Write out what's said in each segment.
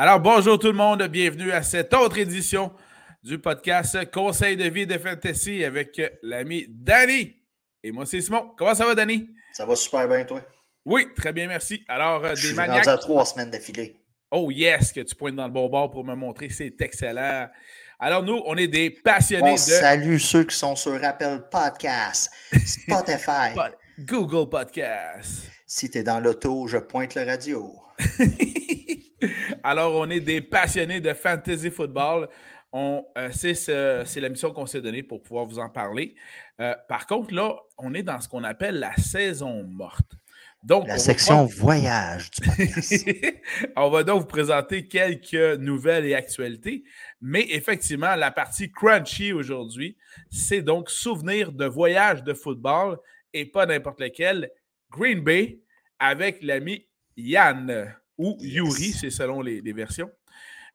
Alors, bonjour tout le monde, bienvenue à cette autre édition du podcast Conseil de vie de Fantasy avec l'ami Danny. Et moi, c'est Simon. Comment ça va, Danny? Ça va super bien, toi? Oui, très bien, merci. Alors, euh, des maniaques. à trois semaines d'affilée. Oh, yes, que tu pointes dans le bon bord pour me montrer, c'est excellent. Alors, nous, on est des passionnés de. Salut ceux qui sont sur Apple Podcast, Spotify, Google Podcast. Si tu es dans l'auto, je pointe le radio. Alors, on est des passionnés de fantasy football. On, euh, c'est, la mission qu'on s'est donnée pour pouvoir vous en parler. Euh, par contre, là, on est dans ce qu'on appelle la saison morte. Donc, la section voyage du on va donc vous présenter quelques nouvelles et actualités. Mais effectivement, la partie crunchy aujourd'hui, c'est donc souvenir de voyage de football et pas n'importe lequel. Green Bay avec l'ami Yann ou Yuri, c'est selon les, versions.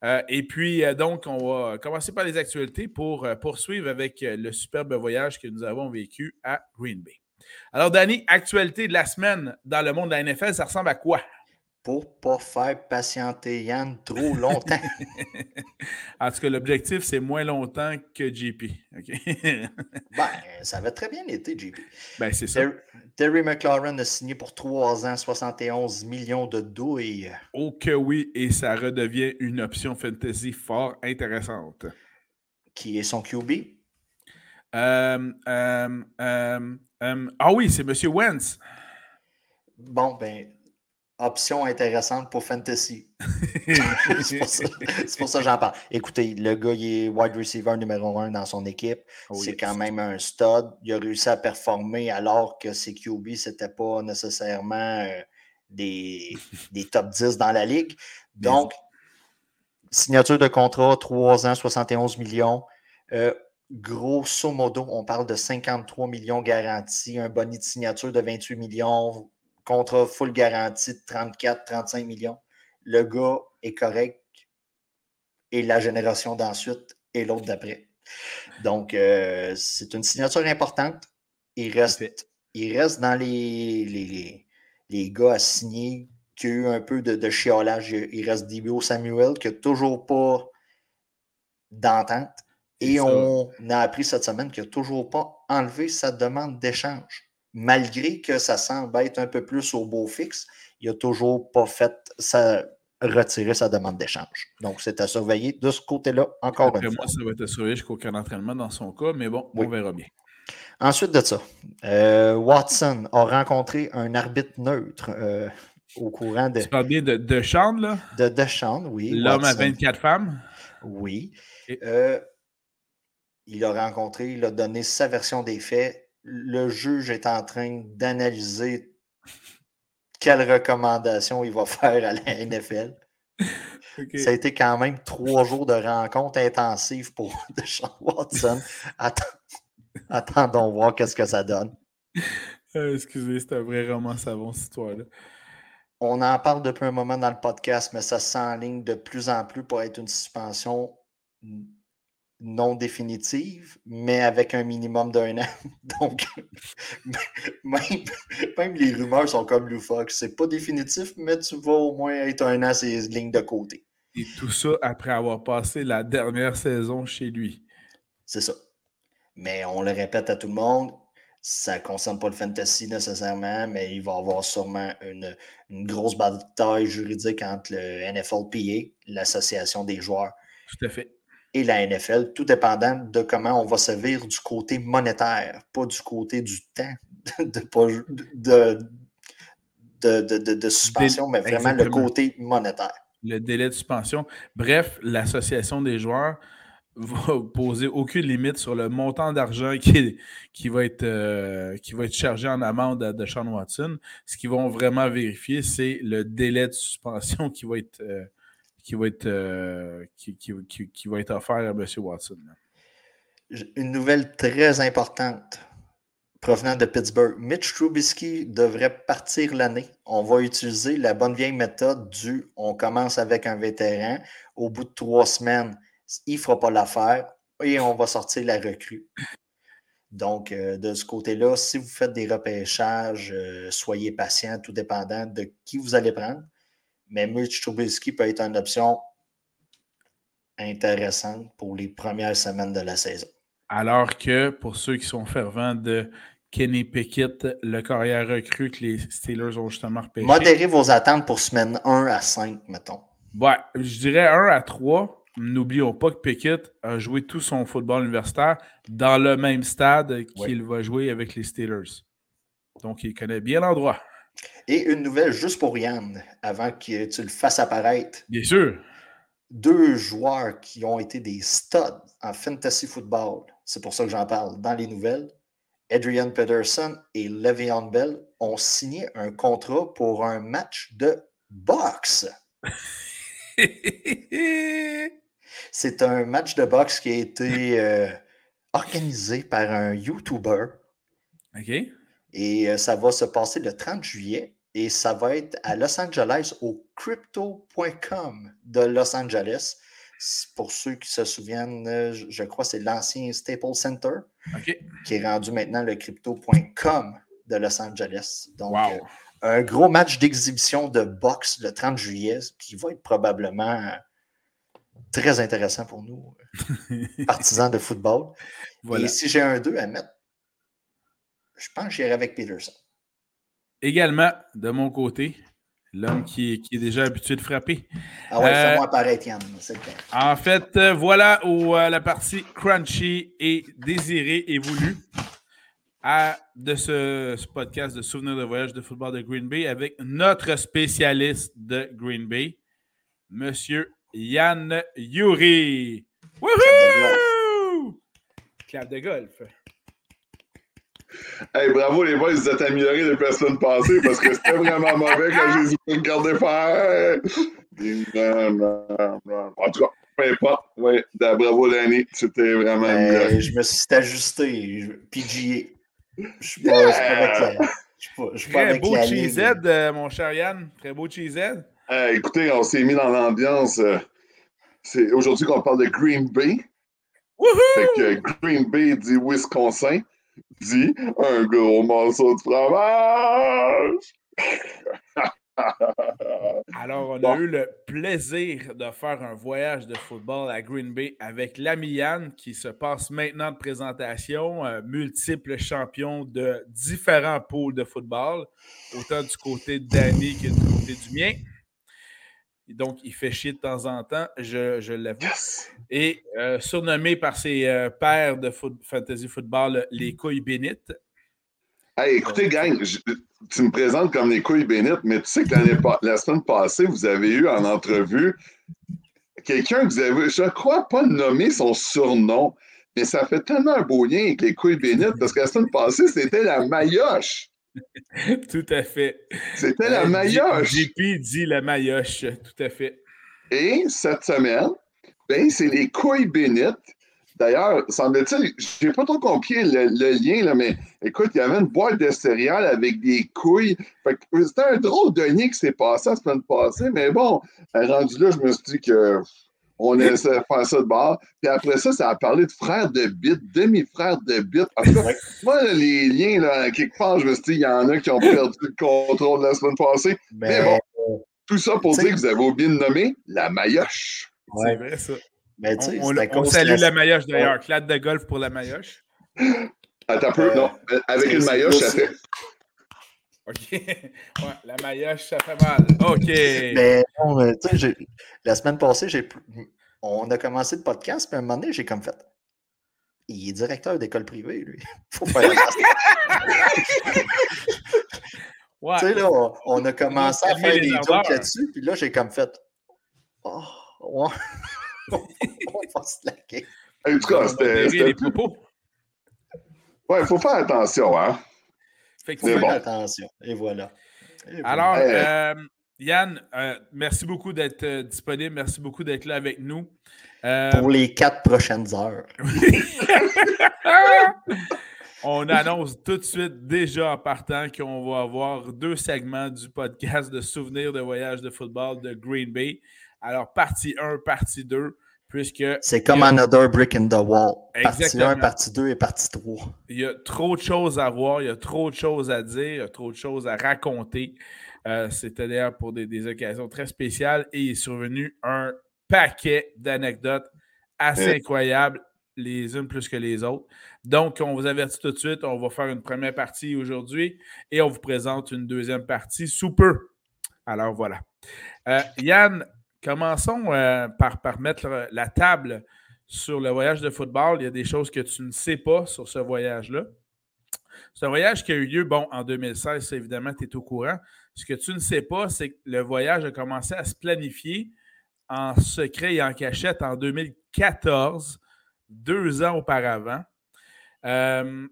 Euh, et puis, euh, donc, on va commencer par les actualités pour euh, poursuivre avec le superbe voyage que nous avons vécu à Green Bay. Alors, Danny, actualité de la semaine dans le monde de la NFL, ça ressemble à quoi? Pour pas faire patienter Yann trop longtemps. en tout cas, l'objectif, c'est moins longtemps que JP. ben, ça va très bien été, JP. Ben, c'est ça. Terry McLaurin a signé pour 3 ans, 71 millions de douilles. Oh que oui, et ça redevient une option fantasy fort intéressante. Qui est son QB? Euh, euh, euh, ah oui, c'est M. Wentz. Bon, ben, option intéressante pour Fantasy. c'est pour ça, que j'en parle. Écoutez, le gars, il est wide receiver numéro un dans son équipe. Oh, c'est quand même un stud. Il a réussi à performer alors que ses QB, ce n'était pas nécessairement euh, des, des, top 10 dans la ligue. Donc, signature de contrat, 3 ans, 71 millions. Euh, grosso modo, on parle de 53 millions garantis, un bonus de signature de 28 millions, contre full garantie de 34-35 millions. Le gars est correct et la génération d'ensuite et l'autre d'après. Donc, euh, c'est une signature importante. Il reste, il reste dans les, les, les, gars à signer qui ont eu un peu de, de chiolage. Il reste Dibio Samuel qui n'a toujours pas d'entente. Et on a appris cette semaine qu'il n'a toujours pas enlevé sa demande d'échange malgré que ça semble être un peu plus au beau fixe, il n'a toujours pas fait sa, retirer sa demande d'échange. Donc, c'est à surveiller de ce côté-là encore Après une moi, ça va être à surveiller jusqu'au d'entraînement dans son cas, mais bon, on verra bien. Ensuite de ça, euh, Watson a rencontré un arbitre neutre euh, au courant de. Tu parles bien de Deschamps, là? De Deschamps, oui. L'homme à 24 femmes? Oui. Euh, il a rencontré, il a donné sa version des faits le juge est en train d'analyser quelles recommandations il va faire à la NFL. Ça a été quand même trois jours de rencontres intensives pour Deshaun Watson. attendons voir qu'est-ce que ça donne. Euh, excusez, c'est un vrai roman savon, cette histoire-là. On en parle depuis un moment dans le podcast, mais ça s'enligne de plus en plus pour être une suspension non définitive, mais avec un minimum d'un an. Donc, même, les rumeurs sont comme loufoques. C'est pas définitif, mais tu vas au moins être un an ces lignes de côté. Et tout ça après avoir passé la dernière saison chez lui. C'est ça. Mais on le répète à tout le monde, ça ne concerne pas le fantasy nécessairement, mais il va y avoir sûrement une, une grosse bataille juridique entre le NFLPA, l'association des joueurs. Tout à fait et la NFL, tout dépendant de comment on va servir du côté monétaire, pas du côté du temps de, de, de, suspension, mais vraiment le côté monétaire. Le délai de suspension. Bref, l'association des joueurs va poser aucune limite sur le montant d'argent qui, qui, va être, euh, qui va être chargé en amende de Sean Watson. Ce qu'ils vont vraiment vérifier, c'est le délai de suspension qui va être, euh, qui va être, euh, qui, va être offert à M. Watson. Une nouvelle très importante provenant de Pittsburgh. Mitch Trubisky devrait partir l'année. On va utiliser la bonne vieille méthode du on commence avec un vétéran. Au bout de trois semaines, il ne fera pas l'affaire et on va sortir la recrue. Donc, euh, de ce côté-là, si vous faites des repêchages, euh, soyez patient, tout dépendant de qui vous allez prendre mais Mitch Trubisky peut être une option intéressante pour les premières semaines de la saison. Alors que pour ceux qui sont fervents de Kenny Pickett, le carrière recrue que les Steelers ont justement repêché. Modérez vos attentes pour semaine 1 à 5, mettons. Ouais, je dirais 1 à 3. N'oublions pas que Pickett a joué tout son football universitaire dans le même stade qu'il va jouer avec les Steelers. Donc, il connaît bien l'endroit. Et une nouvelle juste pour Yann, avant que tu le fasses apparaître. Bien sûr. Deux joueurs qui ont été des studs en fantasy football, c'est pour ça que j'en parle dans les nouvelles. Adrian Peterson et Le'Veon Bell ont signé un contrat pour un match de boxe. c'est un match de boxe qui a été euh, organisé par un YouTuber. OK. Et euh, ça va se passer le 30 juillet et ça va être à Los Angeles au crypto.com de Los Angeles. Pour ceux qui se souviennent, euh, je crois que c'est l'ancien Staples Center qui est rendu maintenant le crypto.com de Los Angeles. Donc, euh, un gros match d'exhibition de boxe le 30 juillet qui va être probablement très intéressant pour nous, partisans de football. Et si j'ai un 2 à mettre, je pense que j'irai avec Peterson. Également, de mon côté, l'homme qui, est déjà habitué de frapper. Ah ouais, euh, fais-moi apparaître, Yann. En fait, euh, voilà où euh, la partie crunchy est désirée et voulue à, de ce, podcast de souvenirs de voyage de football de Green Bay avec notre spécialiste de Green Bay, Monsieur Yann Yuri. Wouhou! Clap de golf. Hey, bravo les boys, vous êtes améliorés depuis la semaine passée parce que c'était vraiment mauvais quand j'ai regardé faire. En tout cas, peu importe. Bravo Danny, c'était vraiment ben, Je me suis ajusté, PGA. Je suis pas, avec la. Je suis pas, Très beau cheesehead, euh, mon cher Yann. Très beau cheesehead. Euh, écoutez, on s'est mis dans l'ambiance. Euh, c'est aujourd'hui qu'on parle de Green Bay. Woohoo! Fait que Green Bay dit Wisconsin dit un gros morceau de fromage. Alors, on a eu le plaisir de faire un voyage de football à Green Bay avec l'ami Yann qui se passe maintenant de présentation, euh, multiple champion de différents pôles de football, autant du côté de Danny que du côté du mien. Donc, il fait chier de temps en temps, je, je l'avoue. Et euh, surnommé par ses euh, pairs de fantasy football les couilles bénites. Hey, écoutez, gang, tu me présentes comme les couilles bénites, mais tu sais que la semaine passée, vous avez eu en entrevue quelqu'un que vous avez, je crois pas nommer son surnom, mais ça fait tellement un beau lien avec les couilles bénites parce que la semaine passée, c'était la maillotche. tout à fait. C'était la maillotche. JP dit la maillotche, tout à fait. Et cette semaine, ben, c'est les couilles bénites. D'ailleurs, semble-t-il, je n'ai pas trop compris le, lien, là, mais écoute, il y avait une boîte de céréales avec des couilles. C'était un drôle de lien qui s'est passé la semaine passée, mais bon, rendu là, je me suis dit que on essaie de faire ça de bord. Puis après ça, ça a parlé de frères de bit, demi-frères de bit. Moi, les liens, là, quelque part, je me suis dit, il y en a qui ont perdu le contrôle la semaine passée. Mais, bon, tout ça pour dire que vous avez oublié de nommer la maillotche. C'est vrai, ça. Mais on, on, salue la maillotche d'ailleurs. Clade de golf pour la maillotche. Attends un peu, non. Avec une maillotche, ça fait. OK. Ouais, la maillotche, ça fait mal. OK. Mais non, tu sais, la semaine passée, j'ai on a commencé le podcast, puis à un moment donné, j'ai comme fait. Il est directeur d'école privée, lui. Faut faire ouais. Tu sais, là, on, a commencé à faire des jokes là-dessus, puis là, j'ai comme fait. Oh, on va se laquer. En tout cas, c'était. Ouais, il faut faire attention, hein. Fait que attention. Et voilà. Alors, euh, Yann, euh, merci beaucoup d'être euh, disponible. Merci beaucoup d'être là avec nous. Pour les quatre prochaines heures. On annonce tout de suite, déjà en partant, qu'on va avoir deux segments du podcast de souvenirs de voyage de football de Green Bay. Alors, partie 1, partie 2. C'est comme Another Brick in the Wall. Partie 1, partie 2 et partie 3. Il y a trop de choses à voir, il y a trop de choses à dire, il y a trop de choses à raconter. Euh, C'était d'ailleurs pour des, occasions très spéciales et il est survenu un paquet d'anecdotes assez incroyables, les unes plus que les autres. Donc, on vous avertit tout de suite, on va faire une première partie aujourd'hui et on vous présente une deuxième partie sous peu. Alors voilà. Euh, Yann, commençons euh, par, par mettre la table sur le voyage de football. Il y a des choses que tu ne sais pas sur ce voyage-là. C'est un voyage qui a eu lieu, bon, en 2016, évidemment, tu es au courant. Ce que tu ne sais pas, c'est que le voyage a commencé à se planifier en secret et en cachette en 2014, deux ans auparavant. Euh,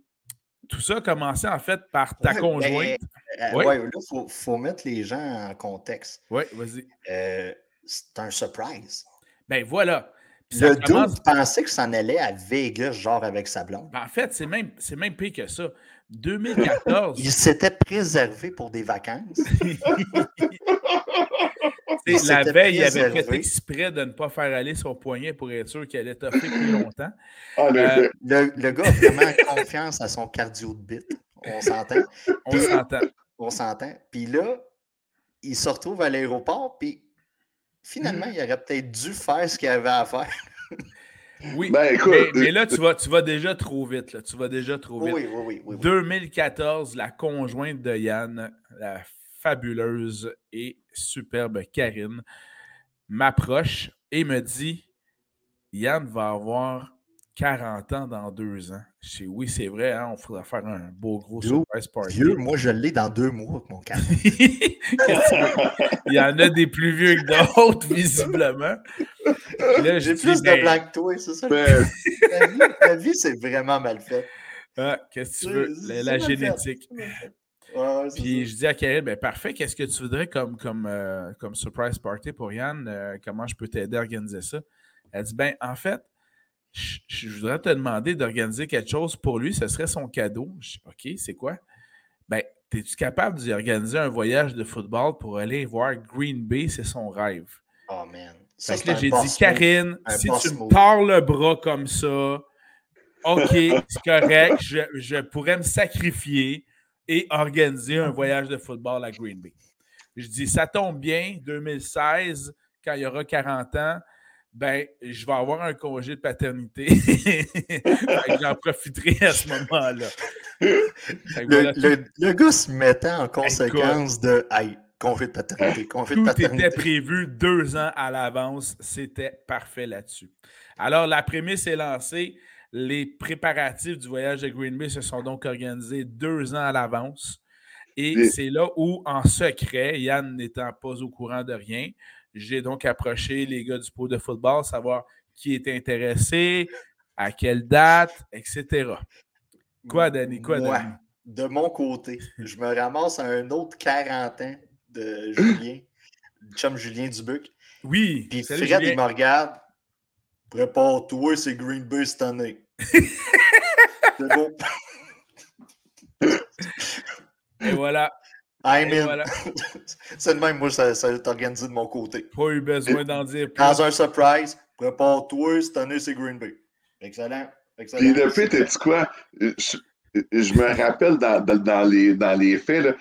tout ça a commencé en fait par ta conjointe. Euh, oui, là, il faut, mettre les gens en contexte. Oui, vas-y. Euh, c'est un surprise. Ben voilà. le doute pensait que s'en allait à Vegas, genre avec sa blonde. Ben, en fait, c'est même, même pire que ça. 2014. il s'était préservé pour des vacances. la veille, il avait fait exprès de ne pas faire aller son poignet pour être sûr qu'elle allait toffer plus longtemps. Ah, euh, le, gars a vraiment confiance à son cardio de bite. On s'entend. On s'entend. On s'entend. Puis là, il se retrouve à l'aéroport, puis finalement, mm. il aurait peut-être dû faire ce qu'il avait à faire. Oui, ben, mais, là, tu vas, tu vas déjà trop vite. Là. Tu vas déjà trop vite. Oui, oui, oui, 2014, la conjointe de Yann, la fabuleuse et superbe Karine, m'approche et me dit Yann va avoir 40 ans dans deux ans. Je dis oui, c'est vrai, hein, on faudra faire un beau gros surprise party. Vieux, moi je l'ai dans deux mois, mon cas. Il y en a des plus vieux que d'autres, visiblement. J'ai plus de ben blanc que toi, c'est ça. Ben la vie, c'est vraiment mal fait. Ah, qu'est-ce que tu veux? La, génétique. Puis je dis à Karine, ben parfait, qu'est-ce que tu voudrais comme, comme, euh, comme surprise party pour Yann? Euh, comment je peux t'aider à organiser ça? Elle dit, ben en fait, je, voudrais te demander d'organiser quelque chose pour lui, ce serait son cadeau. Je dis, OK, c'est quoi? Ben, es-tu capable d'organiser un voyage de football pour aller voir Green Bay? C'est son rêve. Oh man. que j'ai dit, Karine, si tu me parles le bras comme ça, OK, c'est correct, je, je, pourrais me sacrifier et organiser un voyage de football à Green Bay. Je dis, ça tombe bien, 2016, quand il y aura 40 ans, ben, je vais avoir un congé de paternité. J'en profiterai à ce moment-là. Le, gars se mettait en conséquence de congé de paternité, congé de paternité. était prévu deux ans à l'avance. C'était parfait là-dessus. Alors, la prémisse est lancée. Les préparatifs du voyage de Green Bay se sont donc organisés deux ans à l'avance. Et c'est là où, en secret, Yann n'étant pas au courant de rien, j'ai donc approché les gars du pot de football, savoir qui était intéressé, à quelle date, etc. Quoi, Danny? Quoi, Danny? De mon côté, je me ramasse à un autre 40 ans de Julien, chum Julien Dubuc. Oui. Puis Fred, il me regarde. Prépare-toi, c'est Green Bay cette année. c'est bon. Et voilà. I'm in. c'est de même, moi, ça, ça est organisé de mon côté. Pas eu besoin d'en dire plus. Dans un surprise, prépare-toi, cette année, c'est Green Bay. Excellent. Excellent. Puis le fait, tu quoi? Je, je, me rappelle dans, dans, les, dans les faits, là,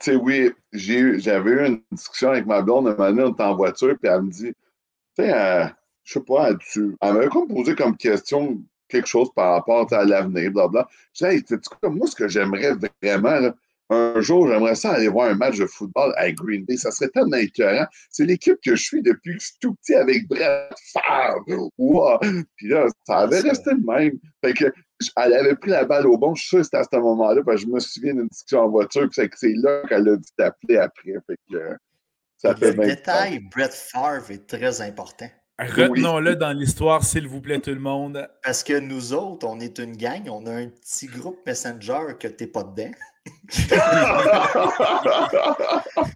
tu sais, oui, j'avais eu une discussion avec ma blonde, un moment donné, on était en voiture, puis elle me dit, tu sais, euh, je sais pas, elle, elle m'avait comme posé comme question quelque chose par rapport à l'avenir, blablabla. Je disais, hey, moi, ce que j'aimerais vraiment, là, un jour, j'aimerais ça aller voir un match de football à Green Bay. Ça serait tellement écœurant. C'est l'équipe que je suis depuis que je suis tout petit avec Brett Favre. Wow. Puis là, ça avait resté le même. Fait que, elle avait pris la balle au bon. Je suis sûr que c'était à ce moment-là. Parce que je me souviens d'une discussion en voiture. C'est là qu'elle a dû t'appeler après. Fait que, ça fait le détail, Brett Favre est très important. Retenons-le dans l'histoire, s'il vous plaît, tout le monde. Parce que nous autres, on est une gang, on a un petit groupe Messenger que t'es pas dedans.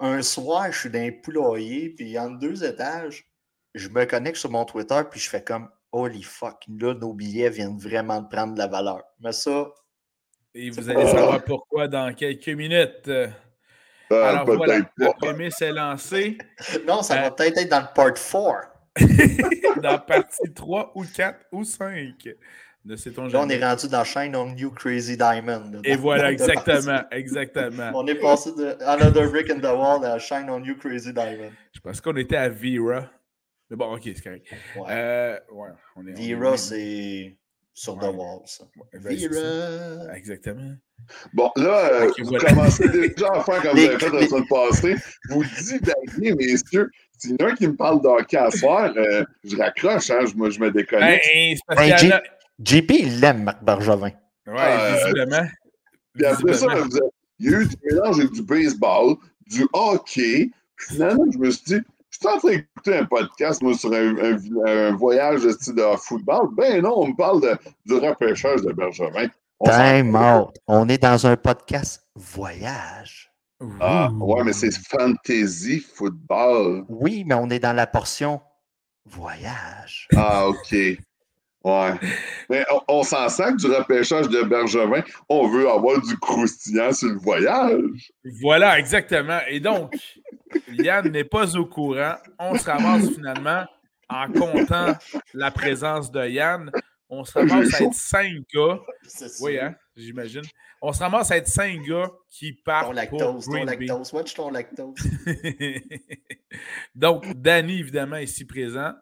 un soir, je suis dans un poulailler, puis en deux étages, je me connecte sur mon Twitter, puis je fais comme Holy fuck, là, nos billets viennent vraiment de prendre de la valeur. Mais ça. Et vous allez savoir pourquoi dans quelques minutes. Euh, Alors voilà, la prémisse est lancée. Non, ça va euh, peut-être être dans le part 4. dans partie 3 ou 4 ou 5 de Là, on est rendu dans Shine on New Crazy Diamond. Et voilà, exactement, exactement. On est passé de Another Brick in the Wall à Shine on You Crazy Diamond. Je pense qu'on était à Vera. Mais bon, ok, c'est correct. Ouais. Euh, ouais, on est, on est- Vira, c'est sur Ouais. The Wall, ça. Ben. Exactement. Bon, là, euh, vous voilà. commencez déjà à faire comme Les- vous avez fait la semaine passée. Vous divagez, messieurs. S'il y en a un qui me parle d'hockey à soir, euh, je raccroche, hein, je, me- je me déconnecte. Ben, y en a- JP, il l'aime, Marc Bergevin. Euh, visiblement. Puis après ça, Visiblement. vous avez- il y a eu du mélange avec du baseball, du hockey. Puis Finalement, je me suis dit, je suis en train d'écouter un podcast, moi, sur un, un- un voyage de style de football. Ben non, on me parle de- du repêchage de Bergevin. On out. On est dans un podcast voyage. Ah, Ouh. ouais, mais c'est fantasy football. Oui, mais on est dans la portion voyage. Ah, OK. Ouais. Mais on, on s'en sac du repêchage de Bergevin. On veut avoir du croustillant sur le voyage. Voilà, exactement. Et donc, Yann n'est pas au courant. On se ramasse finalement en comptant la présence de Yann. On se ramasse à être cinq gars. Oui, hein, j'imagine. On se ramasse à être cinq gars qui partent Ton pour lactose, ton Green Bay. lactose. Watch ton lactose. donc, Danny, évidemment, ici présent.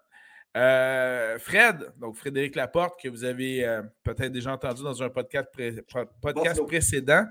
Euh, Fred, donc Frédéric Laporte, que vous avez euh, peut-être déjà entendu dans un podcast, pré- podcast Buffalo. précédent,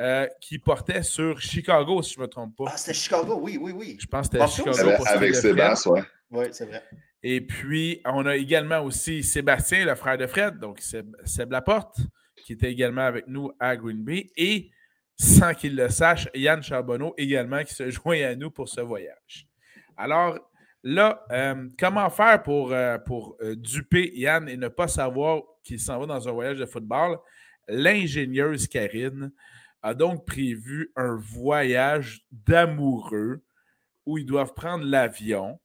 euh, qui portait sur Chicago, si je ne me trompe pas. Ah, c'était Chicago, oui, oui, oui. Je pense que c'était Chicago Avec, pour ce qui avec. Sébastien, ouais. Oui, c'est vrai. Et puis, on a également aussi Sébastien, le frère de Fred, donc Seb, Seb Laporte, qui était également avec nous à Green Bay. Et, sans qu'il le sache, Yann Charbonneau également qui se joint à nous pour ce voyage. Alors, là, euh, comment faire pour, euh, pour euh, duper Yann et ne pas savoir qu'il s'en va dans un voyage de football? L'ingénieuse Karine a donc prévu un voyage d'amoureux où ils doivent prendre l'avion.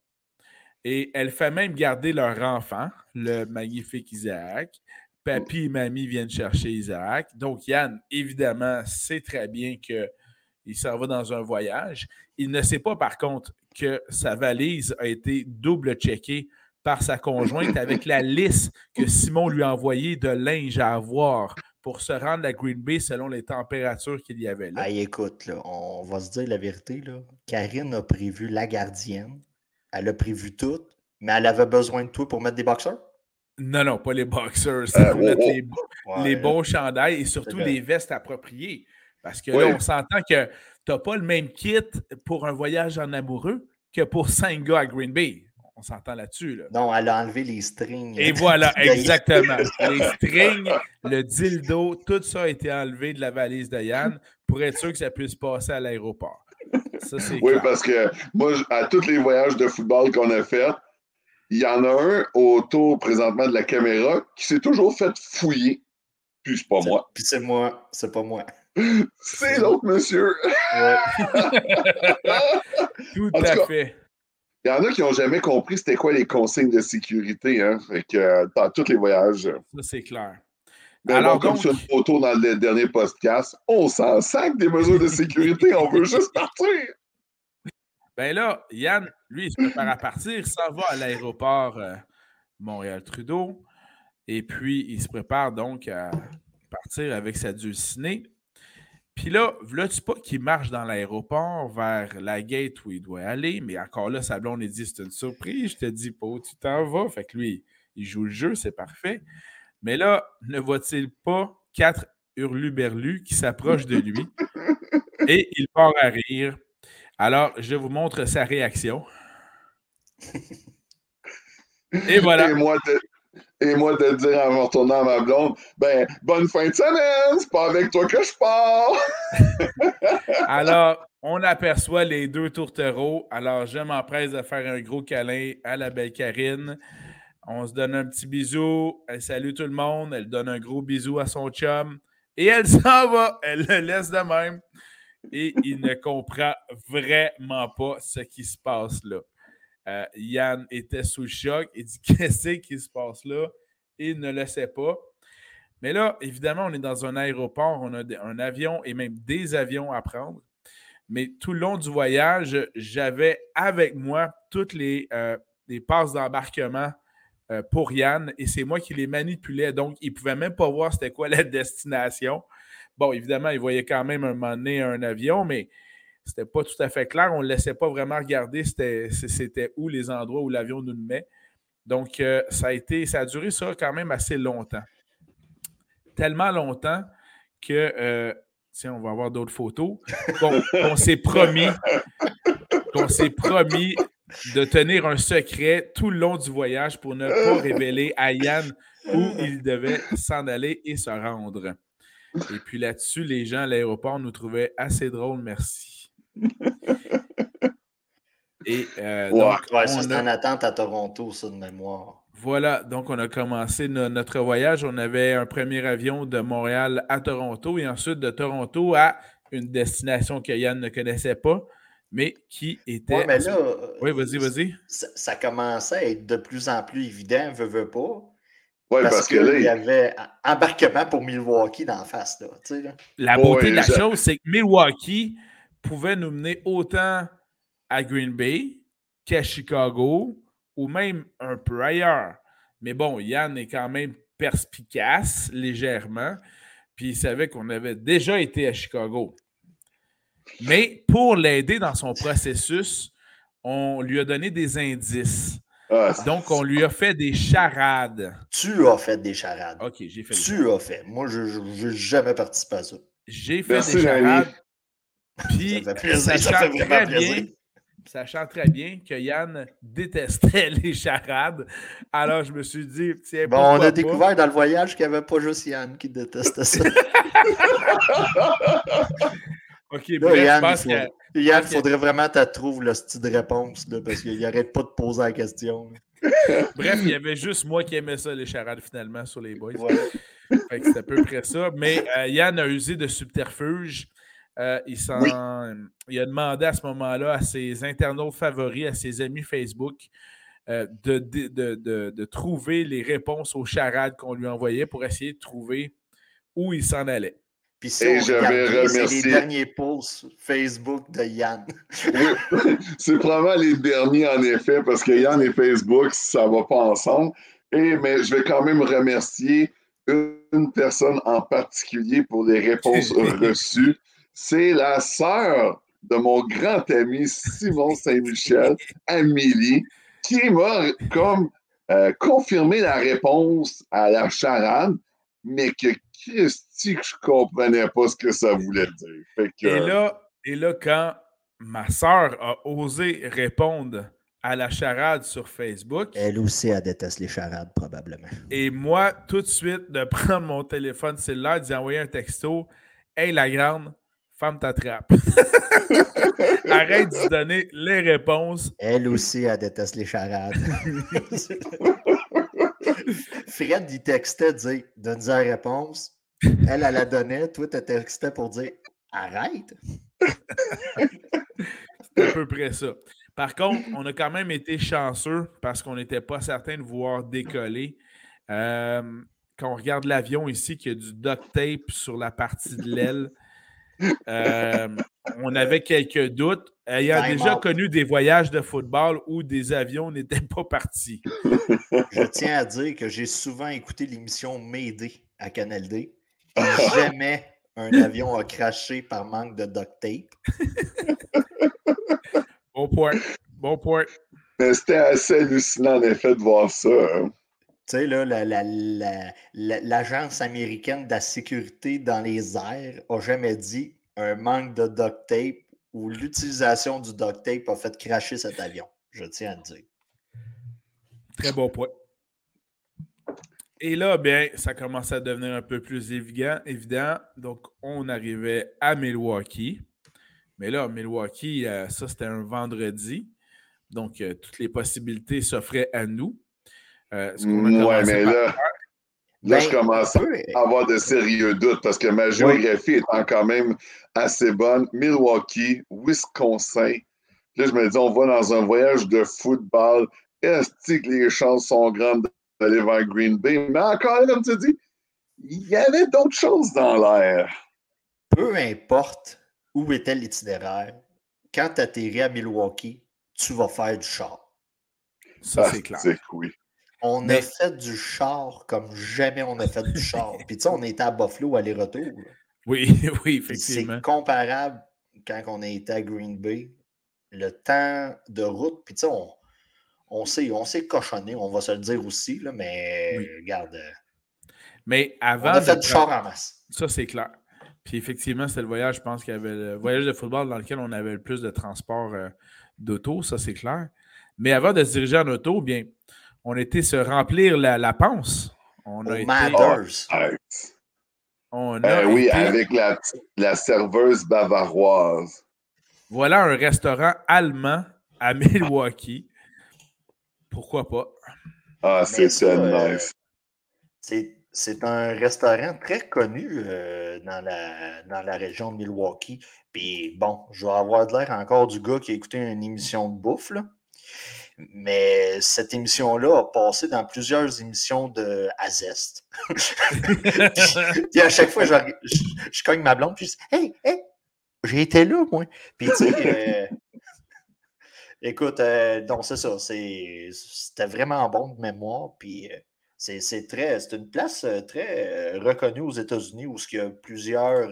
Et elle fait même garder leur enfant, le magnifique Isaac. Papy et mamie viennent chercher Isaac. Donc, Yann, évidemment, sait très bien qu'il s'en va dans un voyage. Il ne sait pas, par contre, que sa valise a été double-checkée par sa conjointe avec la liste que Simon lui a envoyée de linge à avoir pour se rendre à Green Bay selon les températures qu'il y avait là. Hey, écoute, là, on va se dire la vérité. Là. Karine a prévu la gardienne. Elle a prévu tout, mais elle avait besoin de toi pour mettre des boxeurs? Non, non, pas les boxers. C'est Euh, pour oh, mettre oh. les, Ouais. les bons chandails et surtout les vestes appropriées. Parce que Oui. là, on s'entend que tu n'as pas le même kit pour un voyage en amoureux que pour cinq gars à Green Bay. On s'entend là-dessus. Là. Non, elle a enlevé les strings. Et voilà, exactement. Les strings, le dildo, tout ça a été enlevé de la valise de Yann pour être sûr que ça puisse passer à l'aéroport. Ça, c'est Oui, clair. parce que moi, à tous les voyages de football qu'on a fait, il y en a un autour présentement de la caméra qui s'est toujours fait fouiller. Puis c'est pas moi. Puis c'est moi, c'est pas moi. C'est l'autre monsieur. Ouais. Tout En tout à cas, fait. Il y en a qui n'ont jamais compris c'était quoi les consignes de sécurité. Hein? Fait que euh, dans tous les voyages. Ça, c'est clair. Mais Alors bon, comme sur une photo dans le dernier podcast, on s'en sac des mesures de sécurité. on veut juste partir. Ben là, Yann, lui, il se prépare à partir, il s'en va à l'aéroport euh, Montréal-Trudeau. Et puis, il se prépare donc à partir avec sa dulcinée. Puis là, tu pas qu'il marche dans l'aéroport vers la gate où il doit aller, mais encore là, sa blonde, il dit c'est une surprise, je te dis pas où tu t'en vas. Fait que lui, il joue le jeu, c'est parfait. Mais là, ne voit-il pas quatre hurluberlus qui s'approchent de lui? Et il part à rire. Alors, je vous montre sa réaction. Et voilà. Et moi, de, et moi de dire en retournant à ma blonde, ben, bonne fin de semaine, c'est pas avec toi que je pars. Alors, on aperçoit les deux tourtereaux. Alors, je m'empresse de faire un gros câlin à la belle Karine. On se donne un petit bisou. Elle salue tout le monde. Elle donne un gros bisou à son chum. Et elle s'en va. Elle le laisse de même. Et il ne comprend vraiment pas ce qui se passe là. Euh, Yann était sous le choc. Il dit Qu'est-ce qui se passe là? Il ne le sait pas. Mais là, évidemment, on est dans un aéroport, on a un avion et même des avions à prendre. Mais tout le long du voyage, j'avais avec moi toutes les, euh, passes d'embarquement euh, pour Yann et c'est moi qui les manipulais. Donc, il ne pouvait même pas voir c'était quoi la destination. Bon, évidemment, il voyait quand même un moment donné un avion, mais C'était pas tout à fait clair. On ne laissait pas vraiment regarder c'était où les endroits où l'avion nous met. Donc, euh, ça a été, ça a duré ça quand même assez longtemps. Tellement longtemps que, euh, tiens, on va avoir d'autres photos, qu'on s'est promis, qu'on s'est promis de tenir un secret tout le long du voyage pour ne pas révéler à Yann où il devait s'en aller et se rendre. Et puis là-dessus, les gens à l'aéroport nous trouvaient assez drôles, merci. Et euh, donc, c'est en attente à Toronto, ça, de mémoire. Voilà, donc on a commencé notre voyage. On avait un premier avion de Montréal à Toronto et ensuite de Toronto à une destination que Yann ne connaissait pas, mais qui était. Oui, mais là. Oui, vas-y, vas-y. Ça, commençait à être de plus en plus évident, veut, veut pas. Oui, parce, que, là, il y avait embarquement pour Milwaukee d'en face. Là, La beauté de la chose, c'est que Milwaukee pouvait nous mener autant à Green Bay qu'à Chicago ou même un peu ailleurs. Mais bon, Yann est quand même perspicace légèrement, puis il savait qu'on avait déjà été à Chicago. Mais pour l'aider dans son processus, on lui a donné des indices. Ah, Donc, on lui a fait des charades. Tu as fait des charades. OK, j'ai fait Tu as fait. Moi, je n'ai jamais participé à ça. J'ai fait des charades. Puis, sachant, très bien, sachant très bien que Yann détestait les charades, alors je me suis dit, tiens, Bon, on a découvert dans le voyage qu'il n'y avait pas juste Yann qui détestait ça. OK, Yann, il faudrait vraiment que tu trouves le style de réponse, parce qu'il n'arrête pas de poser la question. Bref, il y avait juste moi qui aimais ça, les charades, finalement, sur les boys. C'est à peu près ça. Mais euh, Yann a usé de subterfuge. Euh, il, il, a demandé à ce moment-là à ses internautes favoris, à ses amis Facebook, euh, de, de, de, trouver les réponses aux charades qu'on lui envoyait pour essayer de trouver où il s'en allait. Puis si on c'est les derniers posts Facebook de Yann. c'est probablement les derniers, en effet, parce que Yann et Facebook, ça ne va pas ensemble. Et, mais je vais quand même remercier une personne en particulier pour les réponses reçues. C'est la sœur de mon grand ami Simon Saint-Michel, Amélie, qui m'a comme euh, confirmé la réponse à la charade, mais que Christy que je comprenais pas ce que ça voulait dire. et, là, et là, quand ma soeur a osé répondre à la charade sur Facebook. Elle aussi, elle déteste les charades, probablement. Et moi, tout de suite, de prendre mon téléphone cellulaire, d'y envoyer un texto. Hey, la grande, femme t'attrape. Arrête de donner les réponses. Elle aussi, elle déteste les charades. Fred, il textait, dire donne-nous la réponse. Elle, elle la donnait. Toi, tu textais pour dire arrête. C'est à peu près ça. Par contre, on a quand même été chanceux parce qu'on n'était pas certain de voir décoller. Euh, quand on regarde l'avion ici, qui a du duct tape sur la partie de l'aile, euh, on avait quelques doutes. Ayant déjà connu des voyages de football où des avions n'étaient pas partis. Je tiens à dire que j'ai souvent écouté l'émission Mayday à Canal D. Et jamais un avion a craché par manque de duct tape. Bon point. Bon point. C'était assez hallucinant, en effet, de voir ça. Hein. Tu sais, l'agence américaine de la sécurité dans les airs a jamais dit un manque de duct tape ou l'utilisation du duct tape a fait cracher cet avion. Je tiens à le dire. Très bon point. Et là, bien, ça commence à devenir un peu plus évident. évident. Donc, on arrivait à Milwaukee. Mais là, Milwaukee, euh, ça, c'était un vendredi. Donc, euh, toutes les possibilités s'offraient à nous. Euh, ouais, mais là, là je ben, commence à avoir de sérieux doutes parce que ma géographie étant quand même assez bonne. Milwaukee, Wisconsin. Là, je me dis, on va dans un voyage de football. Est-ce que les chances sont grandes d'aller vers Green Bay? Mais encore, comme tu dis, il y avait d'autres choses dans l'air. Peu importe où était l'itinéraire, quand tu atterris à Milwaukee, tu vas faire du char. Ça, c'est clair. Oui. On a fait du char comme jamais on a fait du char. Puis tu sais, on était à Buffalo aller-retour. Oui, oui, effectivement. C'est comparable quand on a été à Green Bay, le temps de route, puis tu sais, on, on s'est on cochonné, on va se le dire aussi, là, mais regarde. Euh, mais avant. On a fait du char en masse. Ça, c'est clair. Puis effectivement, c'était le voyage, je pense qu'il y avait le voyage de football dans lequel on avait le plus de transport euh, d'auto, ça c'est clair. Mais avant de se diriger en auto, bien, on était se remplir la, la panse. On a été, on a oui, avec la, la serveuse bavaroise. Voilà un restaurant allemand à Milwaukee. Pourquoi pas? Ah, c'est ça, euh, nice. C'est un restaurant très connu euh, dans, la, dans la région de Milwaukee. Puis bon, je vais avoir de l'air encore du gars qui a écouté une émission de bouffe, là. Mais cette émission-là a passé dans plusieurs émissions de Azest. puis, à chaque fois, je, je, cogne ma blonde, puis je dis Hey, hey, j'ai été là, moi. Puis tu sais, euh, écoute, euh, donc c'est ça. C'était vraiment bon de mémoire. Puis euh, c'est très. C'est une place très reconnue aux États-Unis où il y a plusieurs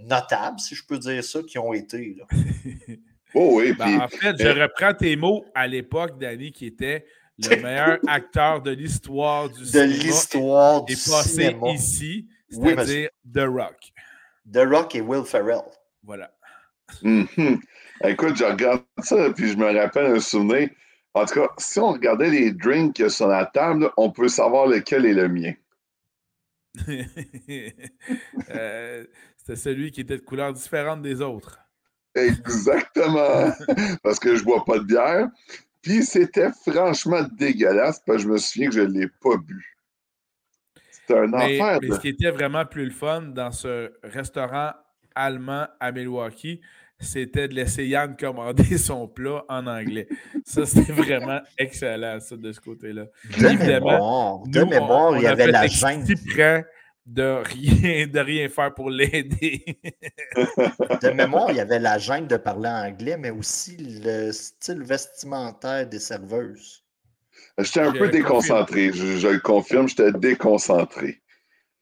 notables, si je peux dire ça, qui ont été. Là. Oh oui, ben, en fait, je reprends tes mots à l'époque, Danny, qui était le meilleur acteur de l'histoire du cinéma. De l'histoire du passé ici, c'est-à-dire The Rock. The Rock et Will Ferrell. Voilà. Mm-hmm. Écoute, je regarde ça, puis je me rappelle un souvenir. En tout cas, si on regardait les drinks sur la table, on peut savoir lequel est le mien. Euh, c'était celui qui était de couleur différente des autres. Exactement. parce que je bois pas de bière. Puis c'était franchement dégueulasse parce que je me souviens que je ne l'ai pas bu. C'était un enfer. Mais ce qui était vraiment plus le fun dans ce restaurant allemand à Milwaukee, c'était de laisser Yann commander son plat en anglais. Ça, c'était vraiment excellent, ça, de ce côté-là. Évidemment, de mémoire, il y avait la gêne de rien, de rien faire pour l'aider. de mémoire, il y avait la gêne de parler anglais, mais aussi le style vestimentaire des serveuses. J'étais un peu déconcentré, je, le confirme, j'étais déconcentré.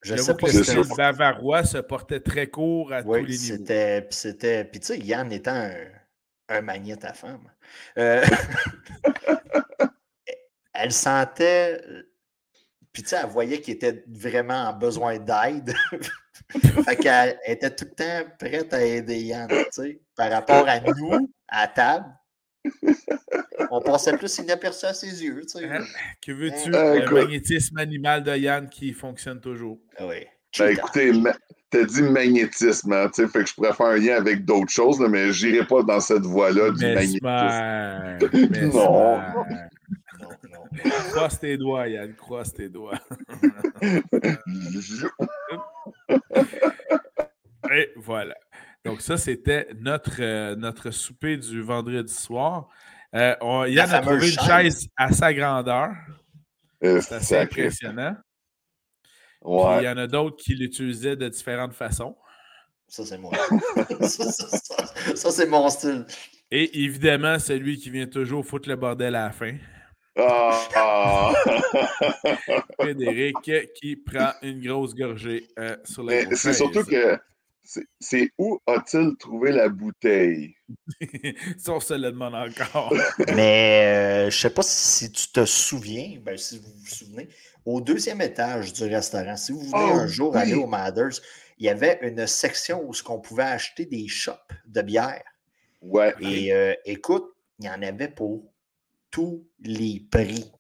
Je sais pas si le Bavarois se portait très court à tous les niveaux. C'était, c'était, puis tu sais, Yann étant un, un magnète à femme, euh, elle sentait puis, tu sais, elle voyait qu'il était vraiment en besoin d'aide. fait qu'elle était tout le temps prête à aider Yann, tu sais, par rapport à nous, à table. On pensait plus inaperçu à ses yeux, tu sais. Hein? Que veux-tu? Euh, le magnétisme animal de Yann qui fonctionne toujours. Ah oui. Ben, écoutez, t'as dit magnétisme, hein, tu sais, fait que je pourrais faire un lien avec d'autres choses, mais j'irai pas dans cette voie-là du magnétisme. non. Croise tes doigts, Yann, croise tes doigts. Et voilà. Donc, ça, c'était notre, euh, notre souper du vendredi soir. Euh, Yann a trouvé une chaise à sa grandeur. Euh, C'est assez impressionnant. il y en a d'autres qui l'utilisaient de différentes façons. Ça, c'est moi. ça c'est mon style. Et évidemment, celui qui vient toujours foutre le bordel à la fin. Ah! Frédéric qui prend une grosse gorgée euh, sur la C'est surtout que c'est où a-t-il trouvé la bouteille? Ça, on se le demande encore. Mais euh, je ne sais pas si tu te souviens, ben, si vous vous souvenez, au deuxième étage du restaurant, si vous voulez un oh, jour aller au Mathers, il y avait une section où on pouvait acheter des shops de bière. Ouais. Et euh, écoute, il y en avait pour tous les prix.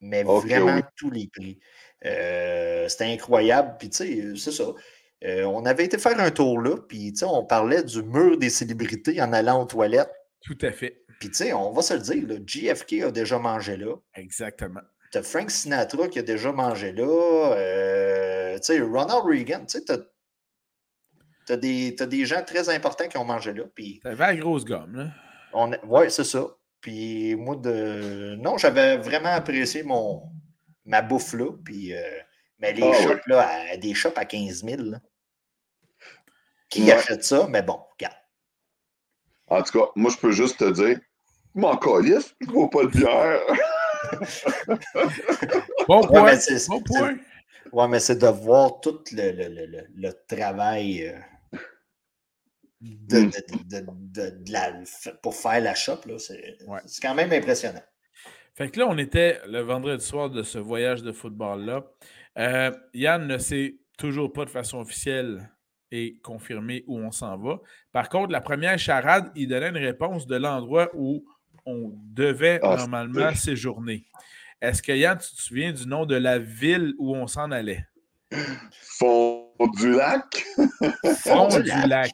Mais vraiment tous les prix. Euh, c'était incroyable. Puis, tu sais, c'est ça. Euh, on avait été faire un tour là, puis, tu sais, on parlait du mur des célébrités en allant aux toilettes. Tout à fait. Puis, tu sais, on va se le dire, là, JFK a déjà mangé là. Exactement. T'as Frank Sinatra qui a déjà mangé là. Euh, tu sais, Ronald Reagan, tu sais, t'as T'as des, as des gens très importants qui ont mangé là. T'avais la grosse gomme, là? Oui, c'est ça. Puis moi, de... non, j'avais vraiment apprécié mon... ma bouffe là. Puis, euh, Mais les ah shops, là, des shops à 15 000, qui achète ça? Mais bon, regarde. En tout cas, moi, je peux juste te dire, mon colis, je ne bois pas de bière. bon point. Ouais, bon point. Ouais, mais c'est de voir tout le, le, le, le travail. Euh, de, mm. pour faire la shop. C'est quand même impressionnant. Fait que là, on était le vendredi soir de ce voyage de football-là. Euh, Yann ne sait toujours pas de façon officielle et confirmée où on s'en va. Par contre, la première charade, il donnait une réponse de l'endroit où on devait ah, normalement séjourner. Est-ce que Yann, tu te souviens du nom de la ville où on s'en allait? Fond du lac? Fond du lac.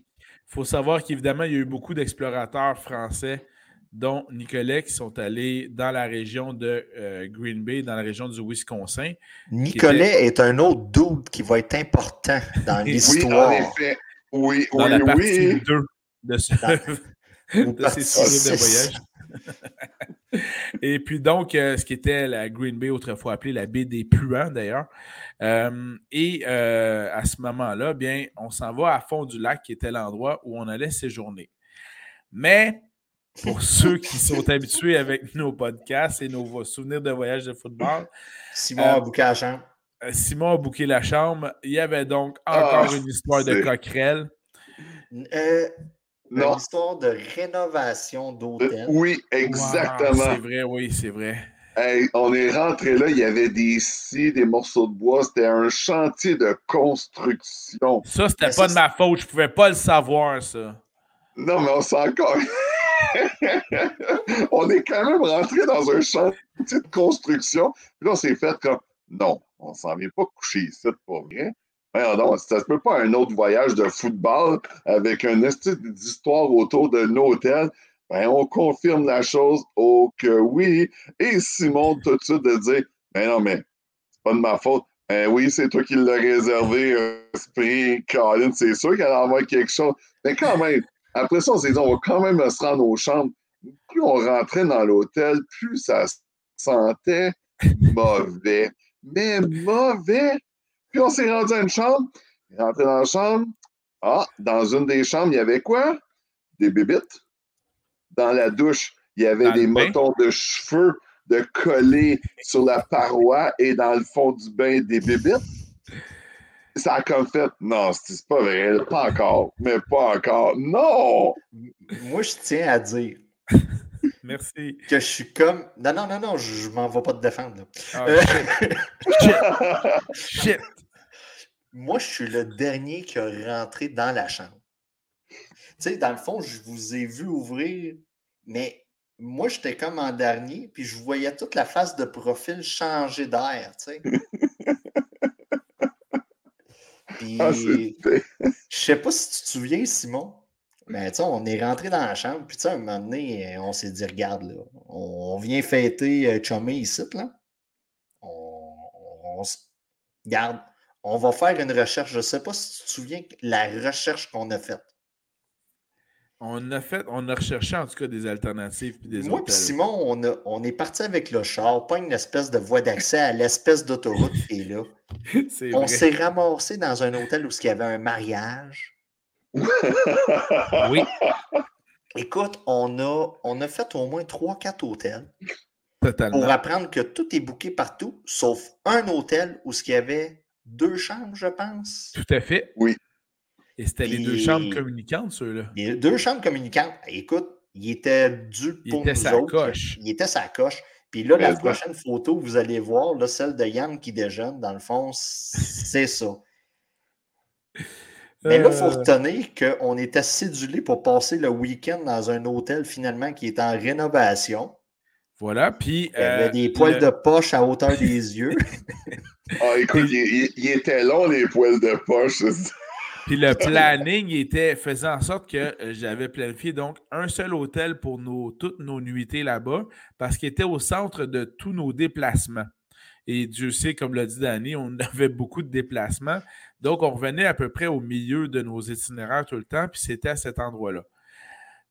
Il faut savoir qu'évidemment, il y a eu beaucoup d'explorateurs français, dont Nicolet, qui sont allés dans la région de euh, Green Bay, dans la région du Wisconsin. Nicolet est un autre doute qui va être important dans l'histoire. oui, en effet. Oui, dans la partie 2 de, ce, de ces séries de voyage. Et puis donc, euh, ce qui était la Green Bay, autrefois appelée la baie des Puants d'ailleurs. Euh, et euh, à ce moment-là, bien, on s'en va à fond du lac, qui était l'endroit où on allait séjourner. Mais pour ceux qui sont habitués avec nos podcasts et nos souvenirs de voyage de football, Simon a bouqué la chambre. Simon a bouqué la chambre. Il y avait donc encore ah, une histoire de coquerelle. Une histoire de rénovation d'hôtel. Oui, exactement. c'est vrai, oui, c'est vrai. on est rentré là, il y avait des scies, des morceaux de bois, c'était un chantier de construction. Ça, c'était pas de ma faute, je pouvais pas le savoir, ça. Non, mais on s'en encore. on est quand même rentré dans un chantier de construction. Puis là, on s'est fait comme non, on s'en vient pas coucher ici, c'est pas vrai non, ça se peut pas un autre voyage de football avec un estime d'histoire autour d'un hôtel. Ben, on confirme la chose, oh que oui. Et Simon, tout de suite, de dire, ben non, mais c'est pas de ma faute. Ben oui, c'est toi qui l'as réservé, esprit, Colin, c'est sûr qu'elle en avoir quelque chose. Mais quand même, après ça, on s'est dit, on va quand même se rendre aux chambres. Plus on rentrait dans l'hôtel, plus ça sentait mauvais. Mais mauvais! Puis on s'est rendu à une chambre. Rentré dans la chambre. Ah, dans une des chambres, il y avait quoi? Des bébites. Dans la douche, il y avait des motons de cheveux de coller sur la paroi et dans le fond du bain des bébites. Ça a comme fait, non, c'est pas vrai, pas encore, mais pas encore. Non! Moi, je tiens à dire. Merci. Que je suis comme. Non, non, non, non, je, m'en vais pas te défendre. Ah, shit. shit. Moi, je suis le dernier qui a rentré dans la chambre. Tu sais, dans le fond, je vous ai vu ouvrir, mais moi, j'étais comme en dernier, puis je voyais toute la face de profil changer d'air, tu sais. puis, ah, je sais pas si tu te souviens, Simon, mais tu sais, on est rentré dans la chambre, puis tu sais, un moment donné, on s'est dit, regarde, là, on vient fêter euh, Chumé ici, là. On, on, on, garde, on va faire une recherche. Je ne sais pas si tu te souviens la recherche qu'on a faite. On a fait, on a recherché en tout cas des alternatives puis des Moi et Simon, on, est parti avec le char, pas une espèce de voie d'accès à l'espèce d'autoroute qui est là. on s'est ramassé dans un hôtel où il y avait un mariage. oui. Écoute, on a, on a fait au moins 3-4 hôtels. Totalement. Pour apprendre que tout est bouqué partout, sauf un hôtel où il y avait deux chambres, je pense. Tout à fait. Oui. Et c'était les deux chambres communicantes, ceux-là. Les deux chambres communicantes. Écoute, il était dû pour il était sa Coche. Il était sa coche. Puis là, la prochaine photo, vous allez voir, là, celle de Yann qui déjeune, dans le fond, c'est ça. Mais là, il faut euh. retenir qu'on était cédulé pour passer le week-end dans un hôtel finalement qui est en rénovation. Voilà, puis. Il y avait euh, des poils de poche à hauteur des yeux. Ah, écoute, il, était long, les poils de poche. puis le planning était, faisait en sorte que euh, j'avais planifié donc un seul hôtel pour toutes nos nuitées là-bas, parce qu'il était au centre de tous nos déplacements. Et Dieu sait, comme l'a dit Danny, on avait beaucoup de déplacements. Donc, on revenait à peu près au milieu de nos itinéraires tout le temps, puis c'était à cet endroit-là.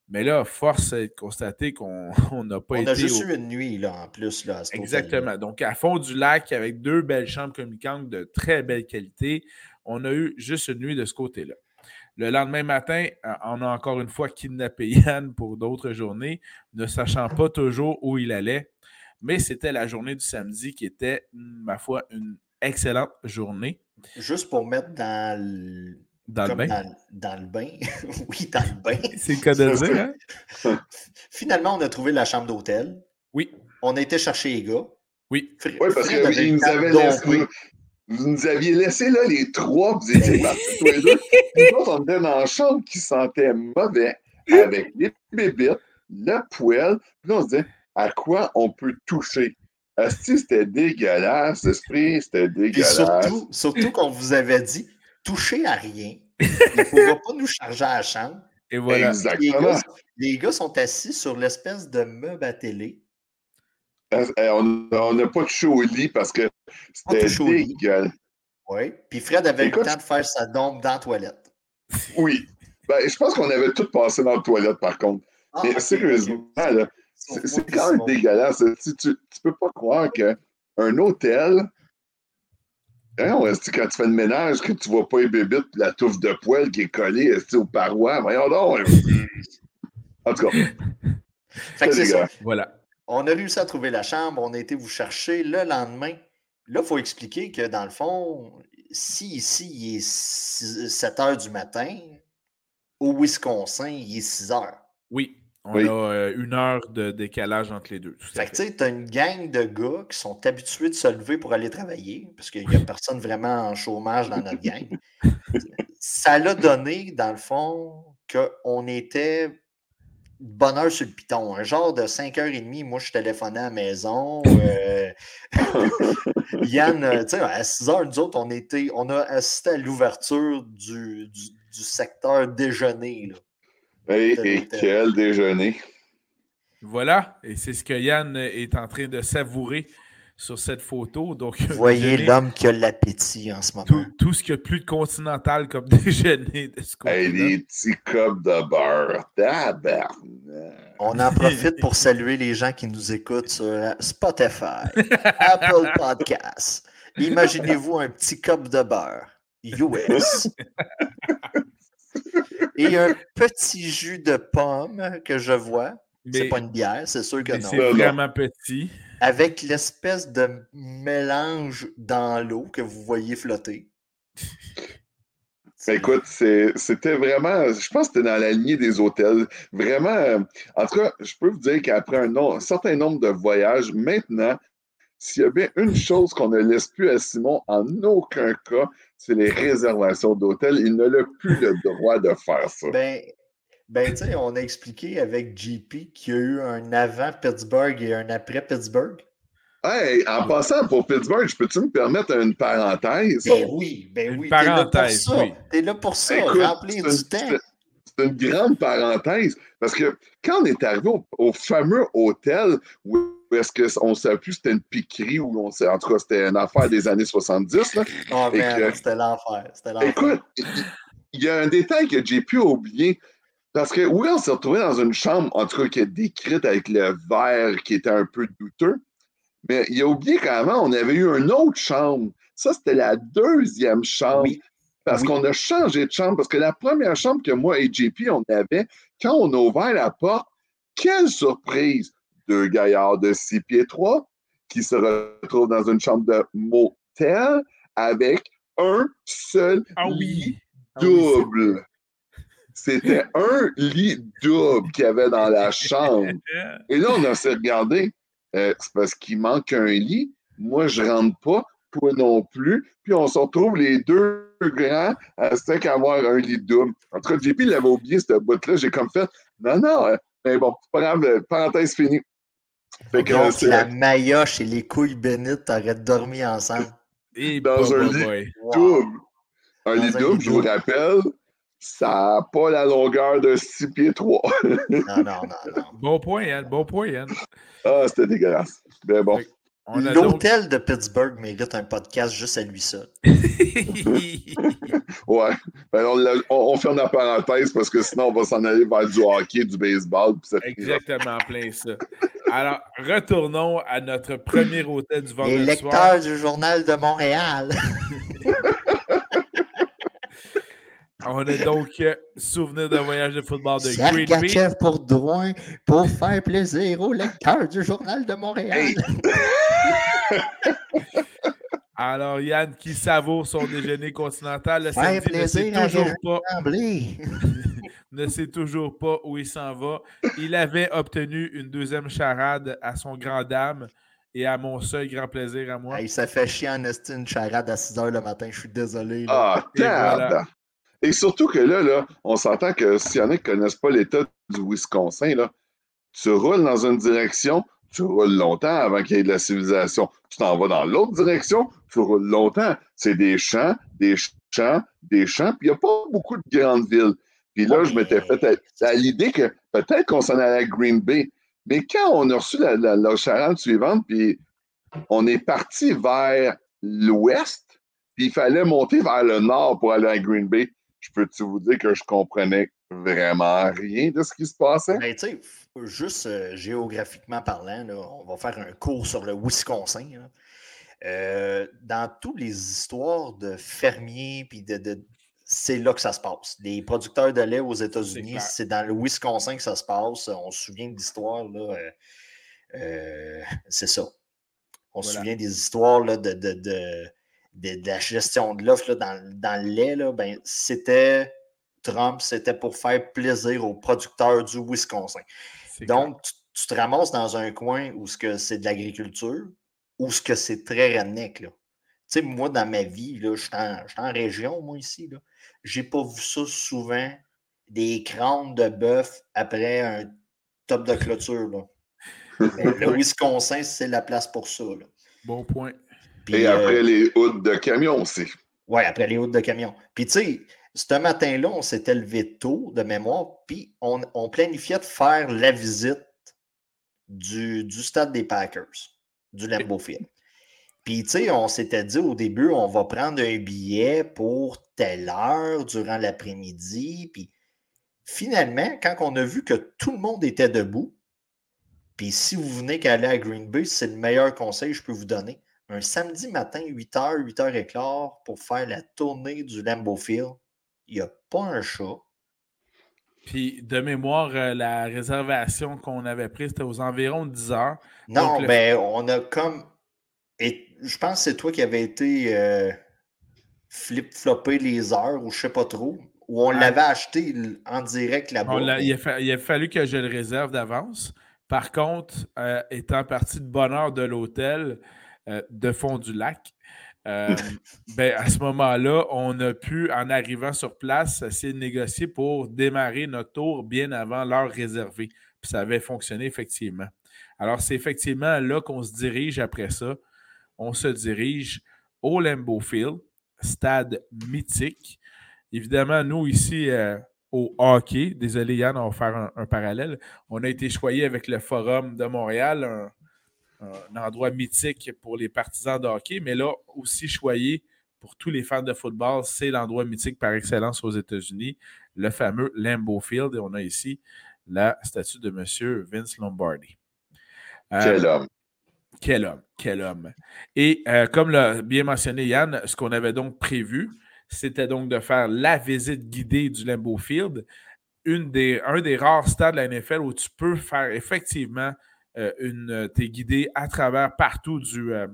Mais là, force est de constater qu'on n'a pas été. On a juste eu une nuit, là, en plus. Là, Exactement. Donc, à fond du lac, avec deux belles chambres communicantes de très belle qualité, on a eu juste une nuit de ce côté-là. Le lendemain matin, euh, on a encore une fois kidnappé Yann pour d'autres journées, ne sachant pas toujours où il allait. Mais c'était la journée du samedi qui était, ma foi, une excellente journée. Juste pour mettre dans Dans le bain? Dans, le bain. oui, dans le bain. C'est le cas de dire, hein? Finalement, on a trouvé la chambre d'hôtel. Oui. On a été chercher les gars. Oui. oui, parce que nous avaient laissé, vous nous aviez laissé là les trois, vous étiez partis tous les deux. Nous autres, on était dans la chambre qui sentait mauvais, avec les bébites, le poêle. Puis là, on se disait, à quoi on peut toucher? Asti, c'était dégueulasse, l'esprit, c'était dégueulasse. surtout, surtout qu'on vous avait dit, touchez à rien. Il ne faudra pas nous charger à la chambre. Et voilà. Exactement. Les gars, sont assis sur l'espèce de meuble à télé. Euh, euh, on n'a pas touché au lit parce que c'était dégueulasse. Oui. Puis Fred avait Écoute, le temps de faire sa dompe dans la toilette. Oui. Ben, je pense qu'on avait tout passé dans la toilette, par contre. Ah, Mais sérieusement, c'est quand même dégueulasse. Tu, tu, peux pas croire qu'un hôtel, hein, quand tu fais le ménage, que tu vois pas les bébites la touffe de poêle qui est collée aux parois, voyons donc. en tout cas. c'est ça. Voilà. On a réussi à trouver la chambre, on a été vous chercher le lendemain. Là, il faut expliquer que dans le fond, si ici il est 7 heures du matin, au Wisconsin, il est 6 heures. Oui. On a euh, une heure de décalage entre les deux. fait, que tu as une gang de gars qui sont habitués de se lever pour aller travailler, parce qu'il n'y a personne vraiment en chômage dans notre gang. Ça l'a donné, dans le fond, qu'on était bonne heure sur le piton. Un genre de 5h30, moi, je téléphonais à la maison. Euh, Yann, euh, tu sais, à 6h, nous autres, on, était, on a assisté à l'ouverture du, du, du, secteur déjeuner. Là. Et, quel déjeuner! Voilà, et c'est ce que Yann est en train de savourer sur cette photo. Donc, Vous voyez l'homme qui a l'appétit en ce moment. Tout, ce qu'il y a plus de continental comme déjeuner de ce côté hey, Les petits copes de beurre. On en profite pour saluer les gens qui nous écoutent sur Spotify, Apple Podcasts. Imaginez-vous un petit cop de beurre US. Et un petit jus de pomme que je vois. C'est pas une bière, c'est sûr que non. C'est vraiment petit. Avec l'espèce de mélange dans l'eau que vous voyez flotter. Écoute, c'était vraiment, je pense que c'était dans la lignée des hôtels. Vraiment, en tout cas, je peux vous dire qu'après un, un, certain nombre de voyages, maintenant, s'il y a bien une chose qu'on ne laisse plus à Simon en aucun cas, c'est les réservations d'hôtels. Il n'a plus le droit de faire ça. Ben, ben tu sais, on a expliqué avec JP qu'il y a eu un avant Pittsburgh et un après Pittsburgh. Hey, en passant pour Pittsburgh, je peux-tu me permettre une parenthèse? Ben oui, ben oui. parenthèse, oui. T'es là pour ça, remplir du temps. C'est une grande parenthèse, parce que quand on est arrivé au fameux hôtel où est-ce qu'on ne savait plus c'était une piquerie ou on sait, en tout cas, c'était une affaire des années 70. Là. Oh, c'était l'enfer. Écoute, il y a un détail que j'ai pu oublier. Parce que oui, on s'est retrouvé dans une chambre, en tout cas, qui est décrite avec le verre qui était un peu douteux. Mais il a oublié même, on avait eu une autre chambre. Ça, c'était la deuxième chambre. Parce qu'on a changé de chambre. Parce que la première chambre que moi et JP, on avait, quand on a ouvert la porte, quelle surprise! deux gaillards de 6 pieds 3 qui se retrouvent dans une chambre de motel avec un seul ah lit ah double. C'était un lit double qu'il y avait dans la chambre. Et là, on s'est regardé. Euh, c'est parce qu'il manque un lit. Moi, je rentre pas. Toi non plus. Puis on se retrouve les deux grands à 5 avoir un lit double. En tout cas, JP l'avait oublié, cette bout-là. J'ai comme fait, non, non, euh, mais bon, pas grave, parenthèse finie. Donc, la maillotche et les couilles bénites auraient dormi ensemble. Et dans un lit double. Un lit double, je vous rappelle, ça n'a pas la longueur de 6 pieds 3. non, non, non, non. Bon point, Yann. Bon point, Yann. Ah, c'était dégueulasse. Mais bon. L'hôtel de Pittsburgh mérite un podcast juste à lui seul. ouais. Ben, on, on, ferme la parenthèse parce que sinon, on va s'en aller vers du hockey, du baseball. Exactement, plein ça. Alors, retournons à notre premier hôtel du vendredi Les lecteurs du Journal de Montréal. On a donc euh, souvenir d'un voyage de football de Sergachev pour Drouin pour faire plaisir aux lecteurs du Journal de Montréal. Alors, Yann qui savoure son déjeuner continental le samedi ne sait toujours pas. ne sait toujours pas où il s'en va. Il avait obtenu une deuxième charade à son grand dame et à mon seul grand plaisir à moi. il s'est fait chier en une charade à 6 h le matin. Je suis désolé. Ah, et, et, surtout que là, là on s'entend que s'il y en a qui ne connaissent pas l'État du Wisconsin, là, tu roules dans une direction, tu roules longtemps avant qu'il y ait de la civilisation. Tu t'en vas dans l'autre direction, tu roules longtemps. C'est des champs, des champs, des champs, puis il n'y a pas beaucoup de grandes villes. Puis là, je m'étais fait à, l'idée que peut-être qu'on s'en allait à Green Bay. Mais quand on a reçu la, la, charade suivante, puis on est parti vers l'ouest, puis il fallait monter vers le nord pour aller à Green Bay, je peux-tu vous dire que je comprenais vraiment rien de ce qui se passait? Mais tu sais, juste euh, géographiquement parlant, on va faire un cours sur le Wisconsin. Euh, dans toutes les histoires de fermiers, puis de, c'est là que ça se passe. Les producteurs de lait aux États-Unis, c'est dans le Wisconsin que ça se passe. On se souvient de l'histoire, euh, c'est ça. On se souvient des histoires de, de, la gestion de l'offre dans, dans, le lait. ben, c'était Trump, c'était pour faire plaisir aux producteurs du Wisconsin. Donc, tu, te ramasses dans un coin où c'est de l'agriculture, où ce que c'est très redneck. Tu sais, moi, dans ma vie, je suis en, région, moi, ici. Je n'ai pas vu ça souvent, des crânes de bœuf après un top de clôture. le Wisconsin, c'est la place pour ça. Bon point. Et après euh, les houttes de camion aussi. Oui, après les houttes de camion. Puis, tu sais, ce matin-là, on s'était levé tôt de mémoire, puis on, planifiait de faire la visite du, stade des Packers, du Lambeau Field. Puis, tu sais, on s'était dit au début, on va prendre un billet pour telle heure durant l'après-midi. Puis, finalement, quand on a vu que tout le monde était debout, puis si vous venez qu'aller à Green Bay, c'est le meilleur conseil que je peux vous donner. Un samedi matin, 8h, 8h15 pour faire la tournée du Lambeau Field il n'y a pas un chat. Puis, de mémoire, euh, la réservation qu'on avait prise, c'était aux environs de 10 heures. Non, mais ben, on a comme. Et je pense que c'est toi qui avais été euh, flip-flopper les heures ou je ne sais pas trop. Ou on ah. l'avait acheté en direct là-bas. Il, a fallu que je le réserve d'avance. Par contre, euh, étant parti de bonne heure de l'hôtel de fond du lac, euh, ben, à ce moment-là, on a pu, en arrivant sur place, essayer de négocier pour démarrer notre tour bien avant l'heure réservée. Puis ça avait fonctionné effectivement. Alors, c'est effectivement là qu'on se dirige après ça. On se dirige au Lambeau Field, stade mythique. Évidemment, nous, ici, euh, au hockey, désolé Yann, on va faire un, un, parallèle. On a été choyé avec le Forum de Montréal, un, un endroit mythique pour les partisans de hockey, mais là aussi choyé pour tous les fans de football, c'est l'endroit mythique par excellence aux États-Unis, le fameux Lambeau Field. Et on a ici la statue de M. Vince Lombardi. Euh, quel homme. Quel homme, quel homme. Et euh, comme l'a bien mentionné Yann, ce qu'on avait donc prévu, c'était donc de faire la visite guidée du Lambeau Field, une des, un des rares stades de la NFL où tu peux faire effectivement une, euh, tu es guidé à travers partout du, euh,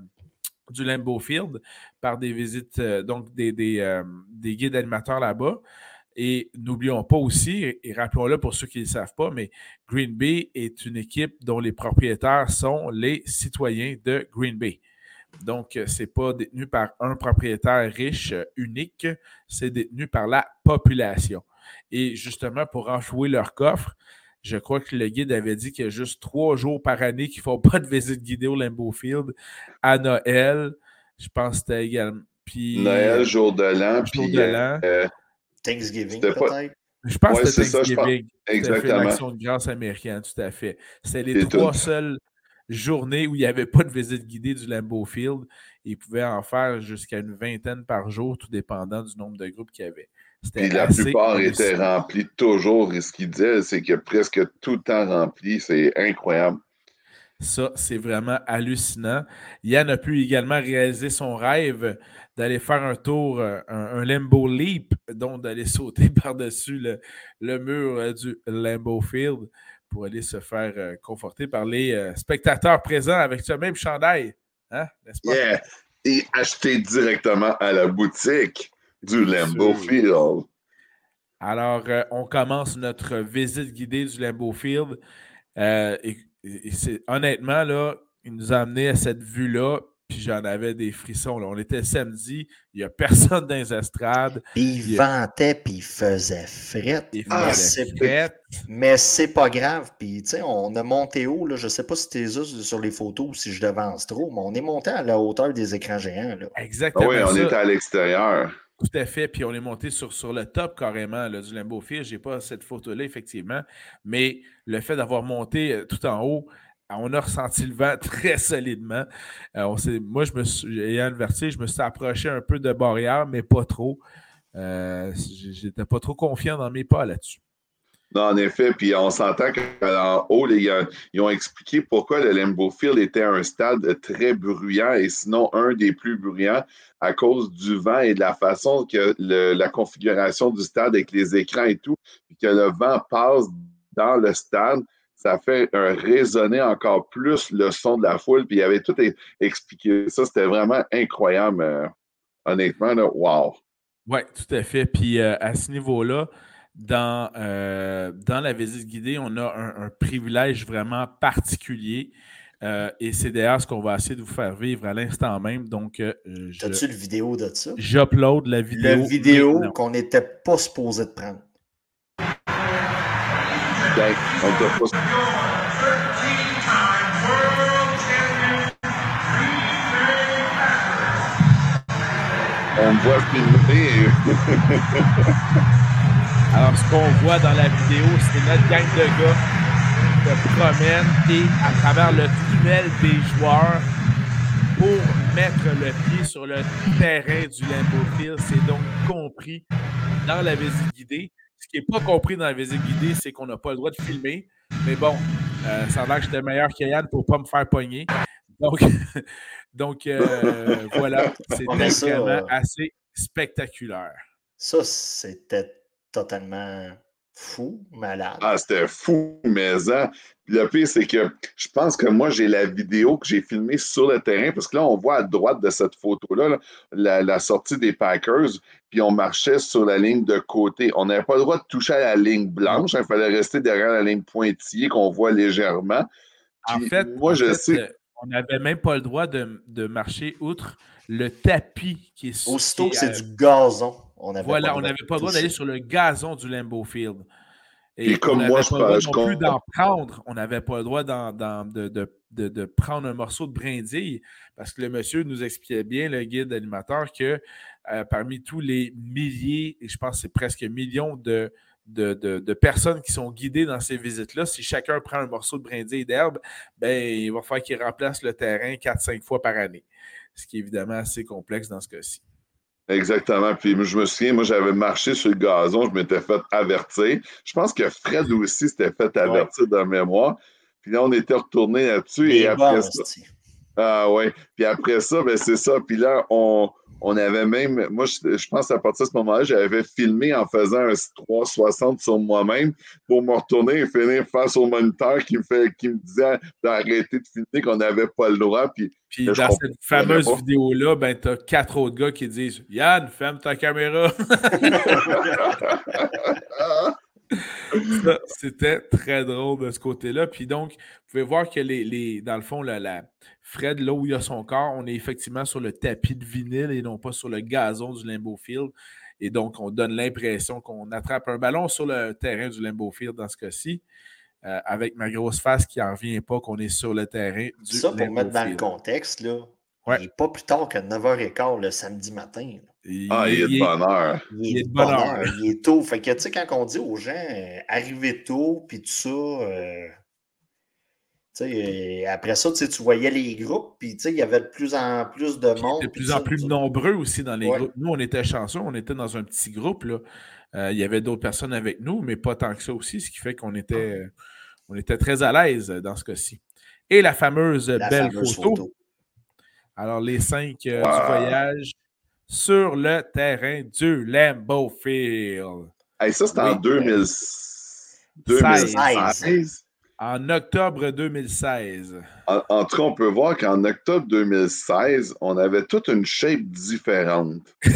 du Field par des visites, donc des, des, guides animateurs là-bas. Et n'oublions pas aussi, et rappelons-le pour ceux qui ne le savent pas, mais Green Bay est une équipe dont les propriétaires sont les citoyens de Green Bay. Donc, ce n'est pas détenu par un propriétaire riche unique, c'est détenu par la population. Et justement, pour enchouer leur coffre, je crois que le guide avait dit qu'il y a juste trois jours par année qu'il ne faut pas de visite guidée au Lambeau Field. À Noël, je pense que c'était également. Puis, Noël, jour de l'an, puis euh, Thanksgiving peut-être? Je pense que c'était Thanksgiving. Ça, Exactement. L'action de grâce américaine, tout à fait. C'était les trois seules journées où il n'y avait pas de visite guidée du Lambeau Field. Ils pouvaient en faire jusqu'à une vingtaine par jour, tout dépendant du nombre de groupes qu'il y avait. Puis la plupart étaient remplis toujours. Et ce qu'il disait, c'est que presque tout le temps rempli. C'est incroyable. Ça, c'est vraiment hallucinant. Yann a pu également réaliser son rêve d'aller faire un tour, euh, un, Lambo Leap, donc d'aller sauter par-dessus le, mur euh, du Lambo Field pour aller se faire euh, conforter par les spectateurs présents avec ce même chandail. Hein, n'est-ce pas? et acheter directement à la boutique du Lambeau Field. Alors, euh, on commence notre visite guidée du Lambeau Field. Euh, et, c'est honnêtement, là, il nous a amené à cette vue-là, puis j'en avais des frissons. Là. On était samedi, il n'y a personne dans les estrades. il, ventait, puis il faisait fret. Il faisait Mais c'est pas grave. Puis, tu sais, on a monté haut, là, je ne sais pas si tu es sur les photos ou si je devance trop, mais on est monté à la hauteur des écrans géants. Là. Exactement. Ah oui, on était à l'extérieur. Tout à fait. Puis on est monté sur, sur le top carrément du Lambeau Field. Je n'ai pas cette photo-là, effectivement. Mais le fait d'avoir monté euh, tout en haut, on a ressenti le vent très solidement. Euh, moi, je me suis, ayant le vertige, je me suis approché un peu de barrière, mais pas trop. Euh, J'étais pas trop confiant dans mes pas là-dessus. Non, en effet, puis on s'entend qu'en haut, gars, ils ont expliqué pourquoi le Lambeau Field était un stade très bruyant et sinon un des plus bruyants à cause du vent et de la façon que la configuration du stade avec les écrans et tout, puis que le vent passe dans le stade ça fait un résonner encore plus le son de la foule. Puis il avait tout expliqué ça. C'était vraiment incroyable. Euh, honnêtement, wow. Oui, tout à fait. Puis euh, à ce niveau-là, dans, euh, dans la visite guidée, on a un, privilège vraiment particulier. et c'est d'ailleurs ce qu'on va essayer de vous faire vivre à l'instant même. Donc, As-tu le vidéo de ça? J'upload la vidéo. La vidéo qu'on n'était pas supposé de prendre. On voit filmer. Alors, ce qu'on voit dans la vidéo, c'est notre gang de gars qui se promène et à travers le tunnel des joueurs pour mettre le pied sur le terrain du Lambeau. C'est donc compris dans la visite guidée. Ce qui n'est pas compris dans la visite guidée, c'est qu'on n'a pas le droit de filmer. Mais bon, euh, ça a l'air que j'étais meilleur qu'Yann pour ne pas me faire pogner. Donc, donc euh, voilà, c'était vraiment euh, assez spectaculaire. Ça, c'était totalement fou, malade. Ah, c'était fou, mais hein, le pire, c'est que je pense que moi, j'ai la vidéo que j'ai filmée sur le terrain, parce que là, on voit à droite de cette photo-là la, sortie des Packers, puis on marchait sur la ligne de côté. On n'avait pas le droit de toucher à la ligne blanche, il fallait rester derrière la ligne pointillée qu'on voit légèrement. en fait, moi, je sais. Euh, on n'avait même pas le droit de, marcher outre le tapis qui est Aussitôt que c'est du gazon. On voilà, on n'avait pas le droit d'aller sur le gazon du Lambeau Field. Et, comme moi, je pas non plus d'en prendre. On n'avait pas le droit de, prendre un morceau de brindille parce que le monsieur nous expliquait bien, le guide animateur, que euh, parmi tous les milliers, et je pense que c'est presque millions de, de, personnes qui sont guidées dans ces visites-là, si chacun prend un morceau de brindille d'herbe, ben, il va falloir qu'il remplace le terrain 4-5 fois par année. Ce qui est évidemment assez complexe dans ce cas-ci. Exactement. Puis je me souviens, moi, j'avais marché sur le gazon, je m'étais fait avertir. Je pense que Fred aussi s'était fait avertir de mémoire. Puis là, on était retourné là-dessus. Et, après ça. Ah ouais. Puis après ça, ben c'est ça. Puis là, on, on avait même, moi, je, pense à partir de ce moment-là, j'avais filmé en faisant un 360 sur moi-même pour me retourner et finir face au moniteur qui me, fait, qui me disait d'arrêter de filmer, qu'on n'avait pas le droit. Puis, puis dans cette fameuse vidéo-là, ben, tu as quatre autres gars qui disent Yann, ferme ta caméra. C'était très drôle de ce côté-là. Puis donc, vous pouvez voir que les, les dans le fond, la, la, Fred, là où il a son corps, on est effectivement sur le tapis de vinyle et non pas sur le gazon du Limbo Field. Et donc, on donne l'impression qu'on attrape un ballon sur le terrain du Limbo Field dans ce cas-ci. Euh, avec ma grosse face qui n'en revient pas qu'on est sur le terrain du Ça, pour mettre dans le contexte, là, il n'est pas plus tard que 9h15 le samedi matin. ah, il est de bonne heure. Il est de bonne heure. Il est tôt. Fait que, tu sais, quand on dit aux gens, euh, arrivez tôt, puis tout ça, euh, tu sais, après ça, tu voyais les groupes, puis il y avait de plus en plus de monde. De plus en plus nombreux aussi dans les groupes. Nous, on était chanceux, on était dans un petit groupe. Là. Euh, il y avait d'autres personnes avec nous, mais pas tant que ça aussi, ce qui fait qu'on était, on était très à l'aise dans ce cas-ci. Et la fameuse belle photo. Alors, les cinq euh, du voyage sur le terrain du Lambeau Field. ça, c'était en 2016. En octobre 2016. En, en tout cas, on peut voir qu'en octobre 2016, on avait toute une shape différente.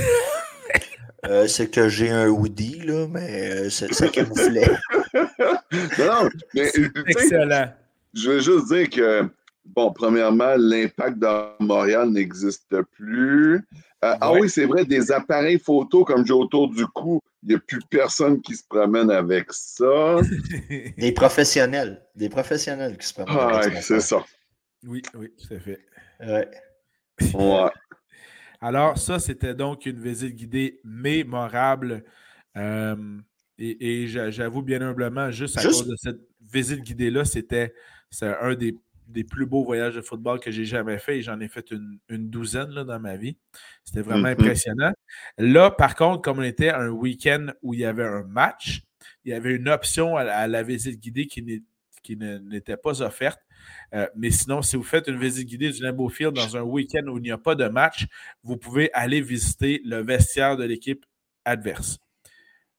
Euh, c'est que j'ai un hoodie, là, mais euh, c'est ça camouflait. non, non, mais tu sais, Excellent. je veux juste dire que, bon, premièrement, l'impact de Montréal n'existe plus. Euh, Ah oui, c'est vrai, des appareils photo comme j'ai autour du cou, il n'y a plus personne qui se promène avec ça. Des professionnels. Des professionnels qui se promènent avec Ouais, ce c'est ça. oui, oui, tout à fait. Ouais. Ouais. Alors, ça, c'était donc une visite guidée mémorable. Euh, et et j'a- j'avoue bien humblement, juste à Juste- cause de cette visite guidée-là, c'était c'est un des, des plus beaux voyages de football que j'ai jamais fait et j'en ai fait une, une douzaine là, dans ma vie. C'était vraiment Mhm. impressionnant. Là, par contre, comme on était un week-end où il y avait un match, il y avait une option à, à la visite guidée qui n'était pas offerte. Euh, mais sinon, si vous faites une visite guidée du Lambeau Field dans un week-end où il n'y a pas de match, vous pouvez aller visiter le vestiaire de l'équipe adverse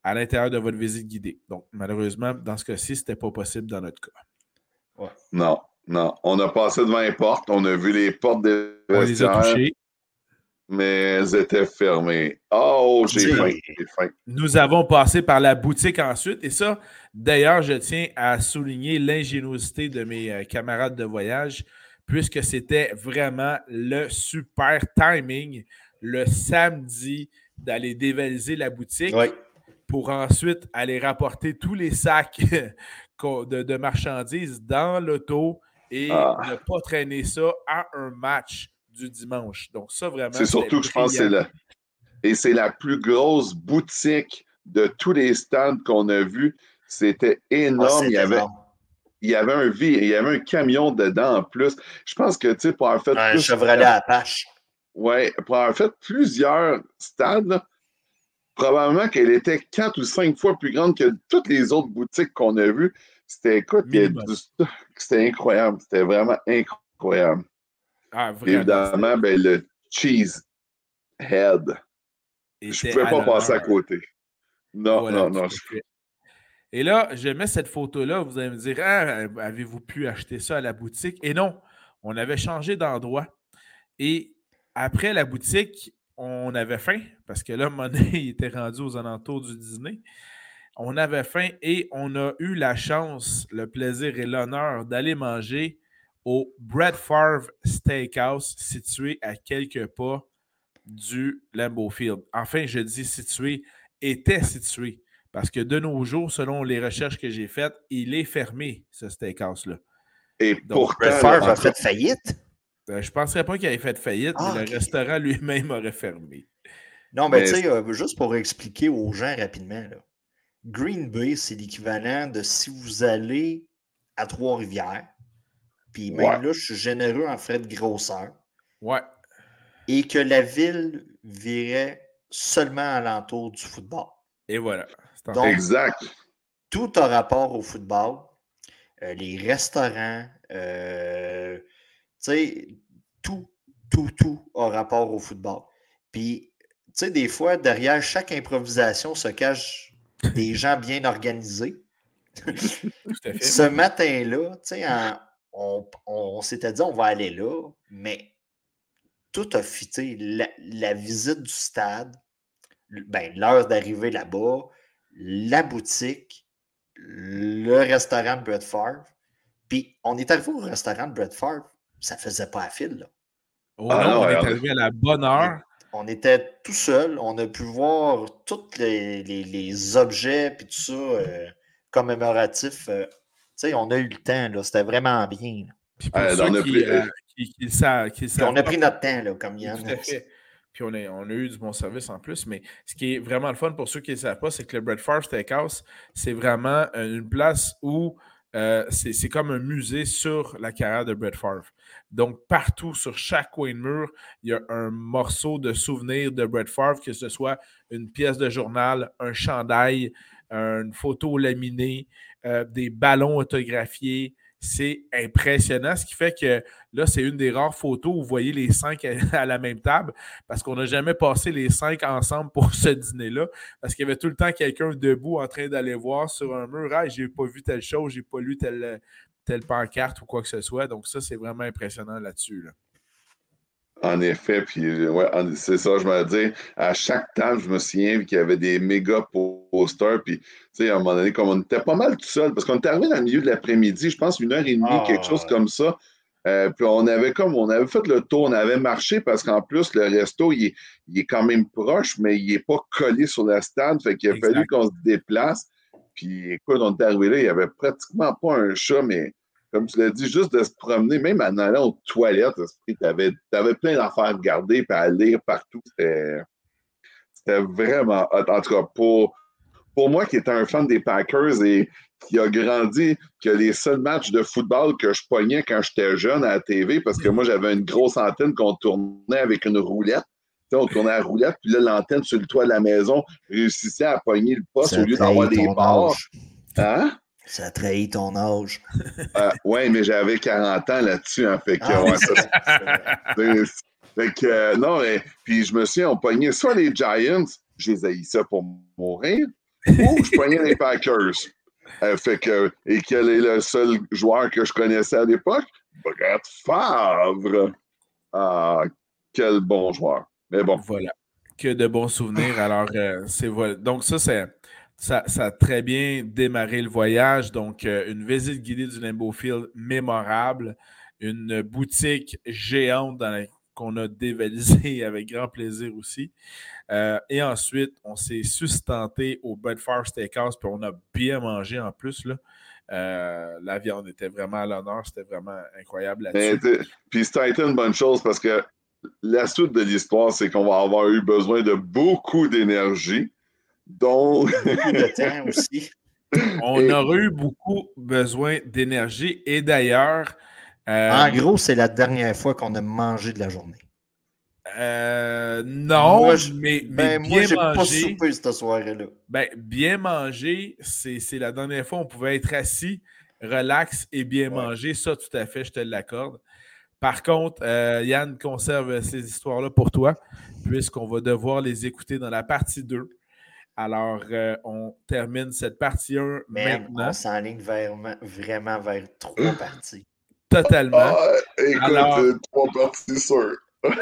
à l'intérieur de votre visite guidée. Donc, malheureusement, dans ce cas-ci, ce n'était pas possible dans notre cas. Non, non. On a passé devant les portes, on a vu les portes des On les a mais elles étaient fermées. Oh, j'ai faim, j'ai faim. Nous avons passé par la boutique ensuite. Et ça, d'ailleurs, je tiens à souligner l'ingéniosité de mes euh, camarades de voyage, puisque c'était vraiment le super timing le samedi d'aller dévaliser la boutique Ouais. pour ensuite aller rapporter tous les sacs de marchandises dans l'auto et Ah. ne pas traîner ça à un match du dimanche. Donc, ça, vraiment. C'est surtout que je pense que c'est la, et c'est la plus grosse boutique de tous les stands qu'on a vus. C'était Ah, énorme. il, y avait, énorme. il y avait un il y avait un camion dedans en plus. Je pense que, tu sais, pour avoir fait Un plus- Chevrolet Apache. Ouais, pour avoir fait plusieurs stades, probablement qu'elle était quatre ou cinq fois plus grande que toutes les autres boutiques qu'on a vues. C'était, écoute. C'était incroyable. C'était vraiment incroyable. Ah, vraiment, évidemment, ben, le cheese head. Je ne pouvais pas passer à côté. Non, Voilà, non, non. Et là, je mets cette photo-là, vous allez me dire, Ah, avez-vous pu acheter ça à la boutique? Et non, on avait changé d'endroit. Et après la boutique, on avait faim, parce que là, Monet il était rendu aux alentours du dîner. On avait faim et on a eu la chance, le plaisir et l'honneur d'aller manger au Brett Favre Steakhouse, situé à quelques pas du Lambeau Field. Enfin, je dis situé, était situé. Parce que de nos jours, selon les recherches que j'ai faites, il est fermé, ce steakhouse-là. Et Donc, Brett Favre a fait faillite? Euh, je ne penserais pas qu'il avait fait faillite, Ah, mais ok. le restaurant lui-même aurait fermé. Non, mais Mais- tu sais, euh, juste pour expliquer aux gens rapidement, là, Green Bay, c'est l'équivalent de si vous allez à Trois-Rivières, puis même Ouais. là, je suis généreux en frais de grosseur, Ouais. et que la ville virait seulement alentour du football. Et voilà. Donc, exact. tout a rapport au football. Euh, les restaurants, euh, tu sais, tout, tout, tout a rapport au football. Puis, tu sais, des fois, derrière chaque improvisation se cachent des gens bien organisés. Ce matin-là, tu sais, en- on, on s'était dit on va aller là, mais tout a fité. La, la visite du stade, ben, l'heure d'arriver là-bas, la boutique, le restaurant de Brett Favre. Puis on est arrivé au restaurant de Brett Favre, ça faisait pas à fil. Là. Oh Ah non, non, on est arrivé à la bonne heure. On était tout seul, on a pu voir tous les, les- les objets puis tout ça euh, commémoratifs. euh, tu sais, on a eu le temps, là, c'était vraiment bien. Puis pour Euh, ceux on a qui, pris- qui, qui on a pris notre temps, là, comme Yann. Tout à fait. Puis on a, on a eu du bon service en plus. Mais ce qui est vraiment le fun pour ceux qui ne le savent pas, c'est que le Bread Farm Steakhouse, c'est vraiment une place où euh, c'est c'est comme un musée sur la carrière de Brett Favre. Donc, partout, sur chaque coin de mur, il y a un morceau de souvenir de Brett Favre, que ce soit une pièce de journal, un chandail, une photo laminée, euh, des ballons autographiés. C'est impressionnant, ce qui fait que là, c'est une des rares photos où vous voyez les cinq à, la même table, parce qu'on n'a jamais passé les cinq ensemble pour ce dîner-là, parce qu'il y avait tout le temps quelqu'un debout en train d'aller voir sur un mur, ah, j'ai pas vu telle chose, j'ai pas lu tel, telle pancarte ou quoi que ce soit. Donc, ça, c'est vraiment impressionnant là-dessus. En effet, puis ouais, c'est ça, je me dis, à chaque table, je me souviens qu'il y avait des méga posters, puis tu sais, à un moment donné, comme on était pas mal tout seul, parce qu'on était arrivé dans le milieu de l'après-midi, je pense une heure et demie, quelque chose ah. comme ça. Euh, puis on avait comme on avait fait le tour, on avait marché parce qu'en plus, le resto, il est, quand même proche, mais il n'est pas collé sur la stade. Fait qu'il a fallu qu'on se déplace. Puis écoute, on est arrivé là, il n'y avait pratiquement pas un chat, mais comme tu l'as dit, juste de se promener, même en allant aux toilettes, tu avais, plein d'affaires à regarder et à lire partout. C'était vraiment En tout cas, pour, pour moi qui étais un fan des Packers et qui a grandi, que les seuls matchs de football que je pognais quand j'étais jeune à la TV, parce que moi, j'avais une grosse antenne qu'on tournait avec une roulette. on tournait à la roulette, puis là, l'antenne sur le toit de la maison réussissait à pogner le poste au lieu d'avoir des barres. Hein? Ça trahit ton âge. Euh, oui, mais j'avais 40 ans là-dessus. Hein, fait que, ah, ouais, ça, fait que euh, non, mais, puis je me suis on pognait soit les Giants, j'ai les ça pour mourir, ou je pognais les Packers. Euh, fait que, et quel est le seul joueur que je connaissais à l'époque? Brett Favre. Ah, quel bon joueur. Mais bon. Voilà. Que de bons souvenirs. Alors, c'est voilà. Donc, ça, c'est ça, a très bien démarré le voyage. Donc, euh, une visite guidée du Limbo Field mémorable, une boutique géante qu'on a dévalisée avec grand plaisir aussi. Euh, et ensuite, on s'est sustenté au Bedford Steakhouse, puis on a bien mangé en plus. Là. Euh, la viande était vraiment à l'honneur, c'était vraiment incroyable là-dessus. Puis ça été une bonne chose parce que la suite de l'histoire, c'est qu'on va avoir eu besoin de beaucoup d'énergie donc. aussi. On aurait eu beaucoup besoin d'énergie. Et d'ailleurs. Euh, en gros, c'est la dernière fois qu'on a mangé de la journée. Euh, non, mais, ben, bien moi, manger. Pas cette soirée-là. Ben, bien manger, c'est la dernière fois où on pouvait être assis, relax et bien manger. Ça, tout à fait, je te l'accorde. Par contre, euh, Yann conserve ces histoires-là pour toi, puisqu'on va devoir les écouter dans la partie 2. Alors, euh, on termine cette partie 1 maintenant. On s'enligne vers, vraiment vers trois parties. Totalement. Ah, écoute, Alors, euh, trois parties sûres.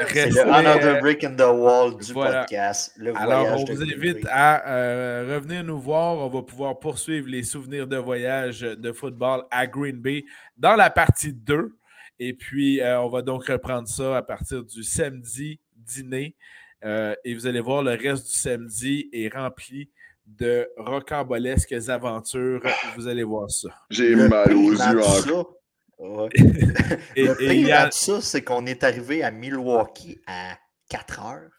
C'est le Another Brick in the Wall du podcast. Alors, on vous invite à euh, revenir nous voir. On va pouvoir poursuivre les souvenirs de voyage de football à Green Bay dans la partie 2. Et puis, on va donc reprendre ça à partir du samedi dîner. Euh, et vous allez voir, le reste du samedi est rempli de rocambolesques aventures. Vous allez voir ça. J'ai mal aux yeux encore. et, le pire ça, c'est qu'on est arrivé à Milwaukee à 4 heures.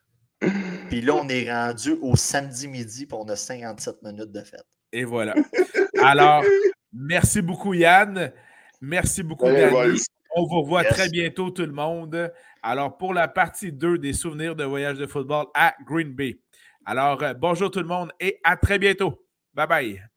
Puis là, on est rendu au samedi midi, pour on a 57 minutes de fête. Et voilà. Alors, merci beaucoup, Yann. Merci beaucoup, Yann. On vous revoit très bientôt, tout le monde. Alors, pour la partie 2 des souvenirs de voyage de football à Green Bay. Alors, euh, bonjour tout le monde et à très bientôt. Bye bye.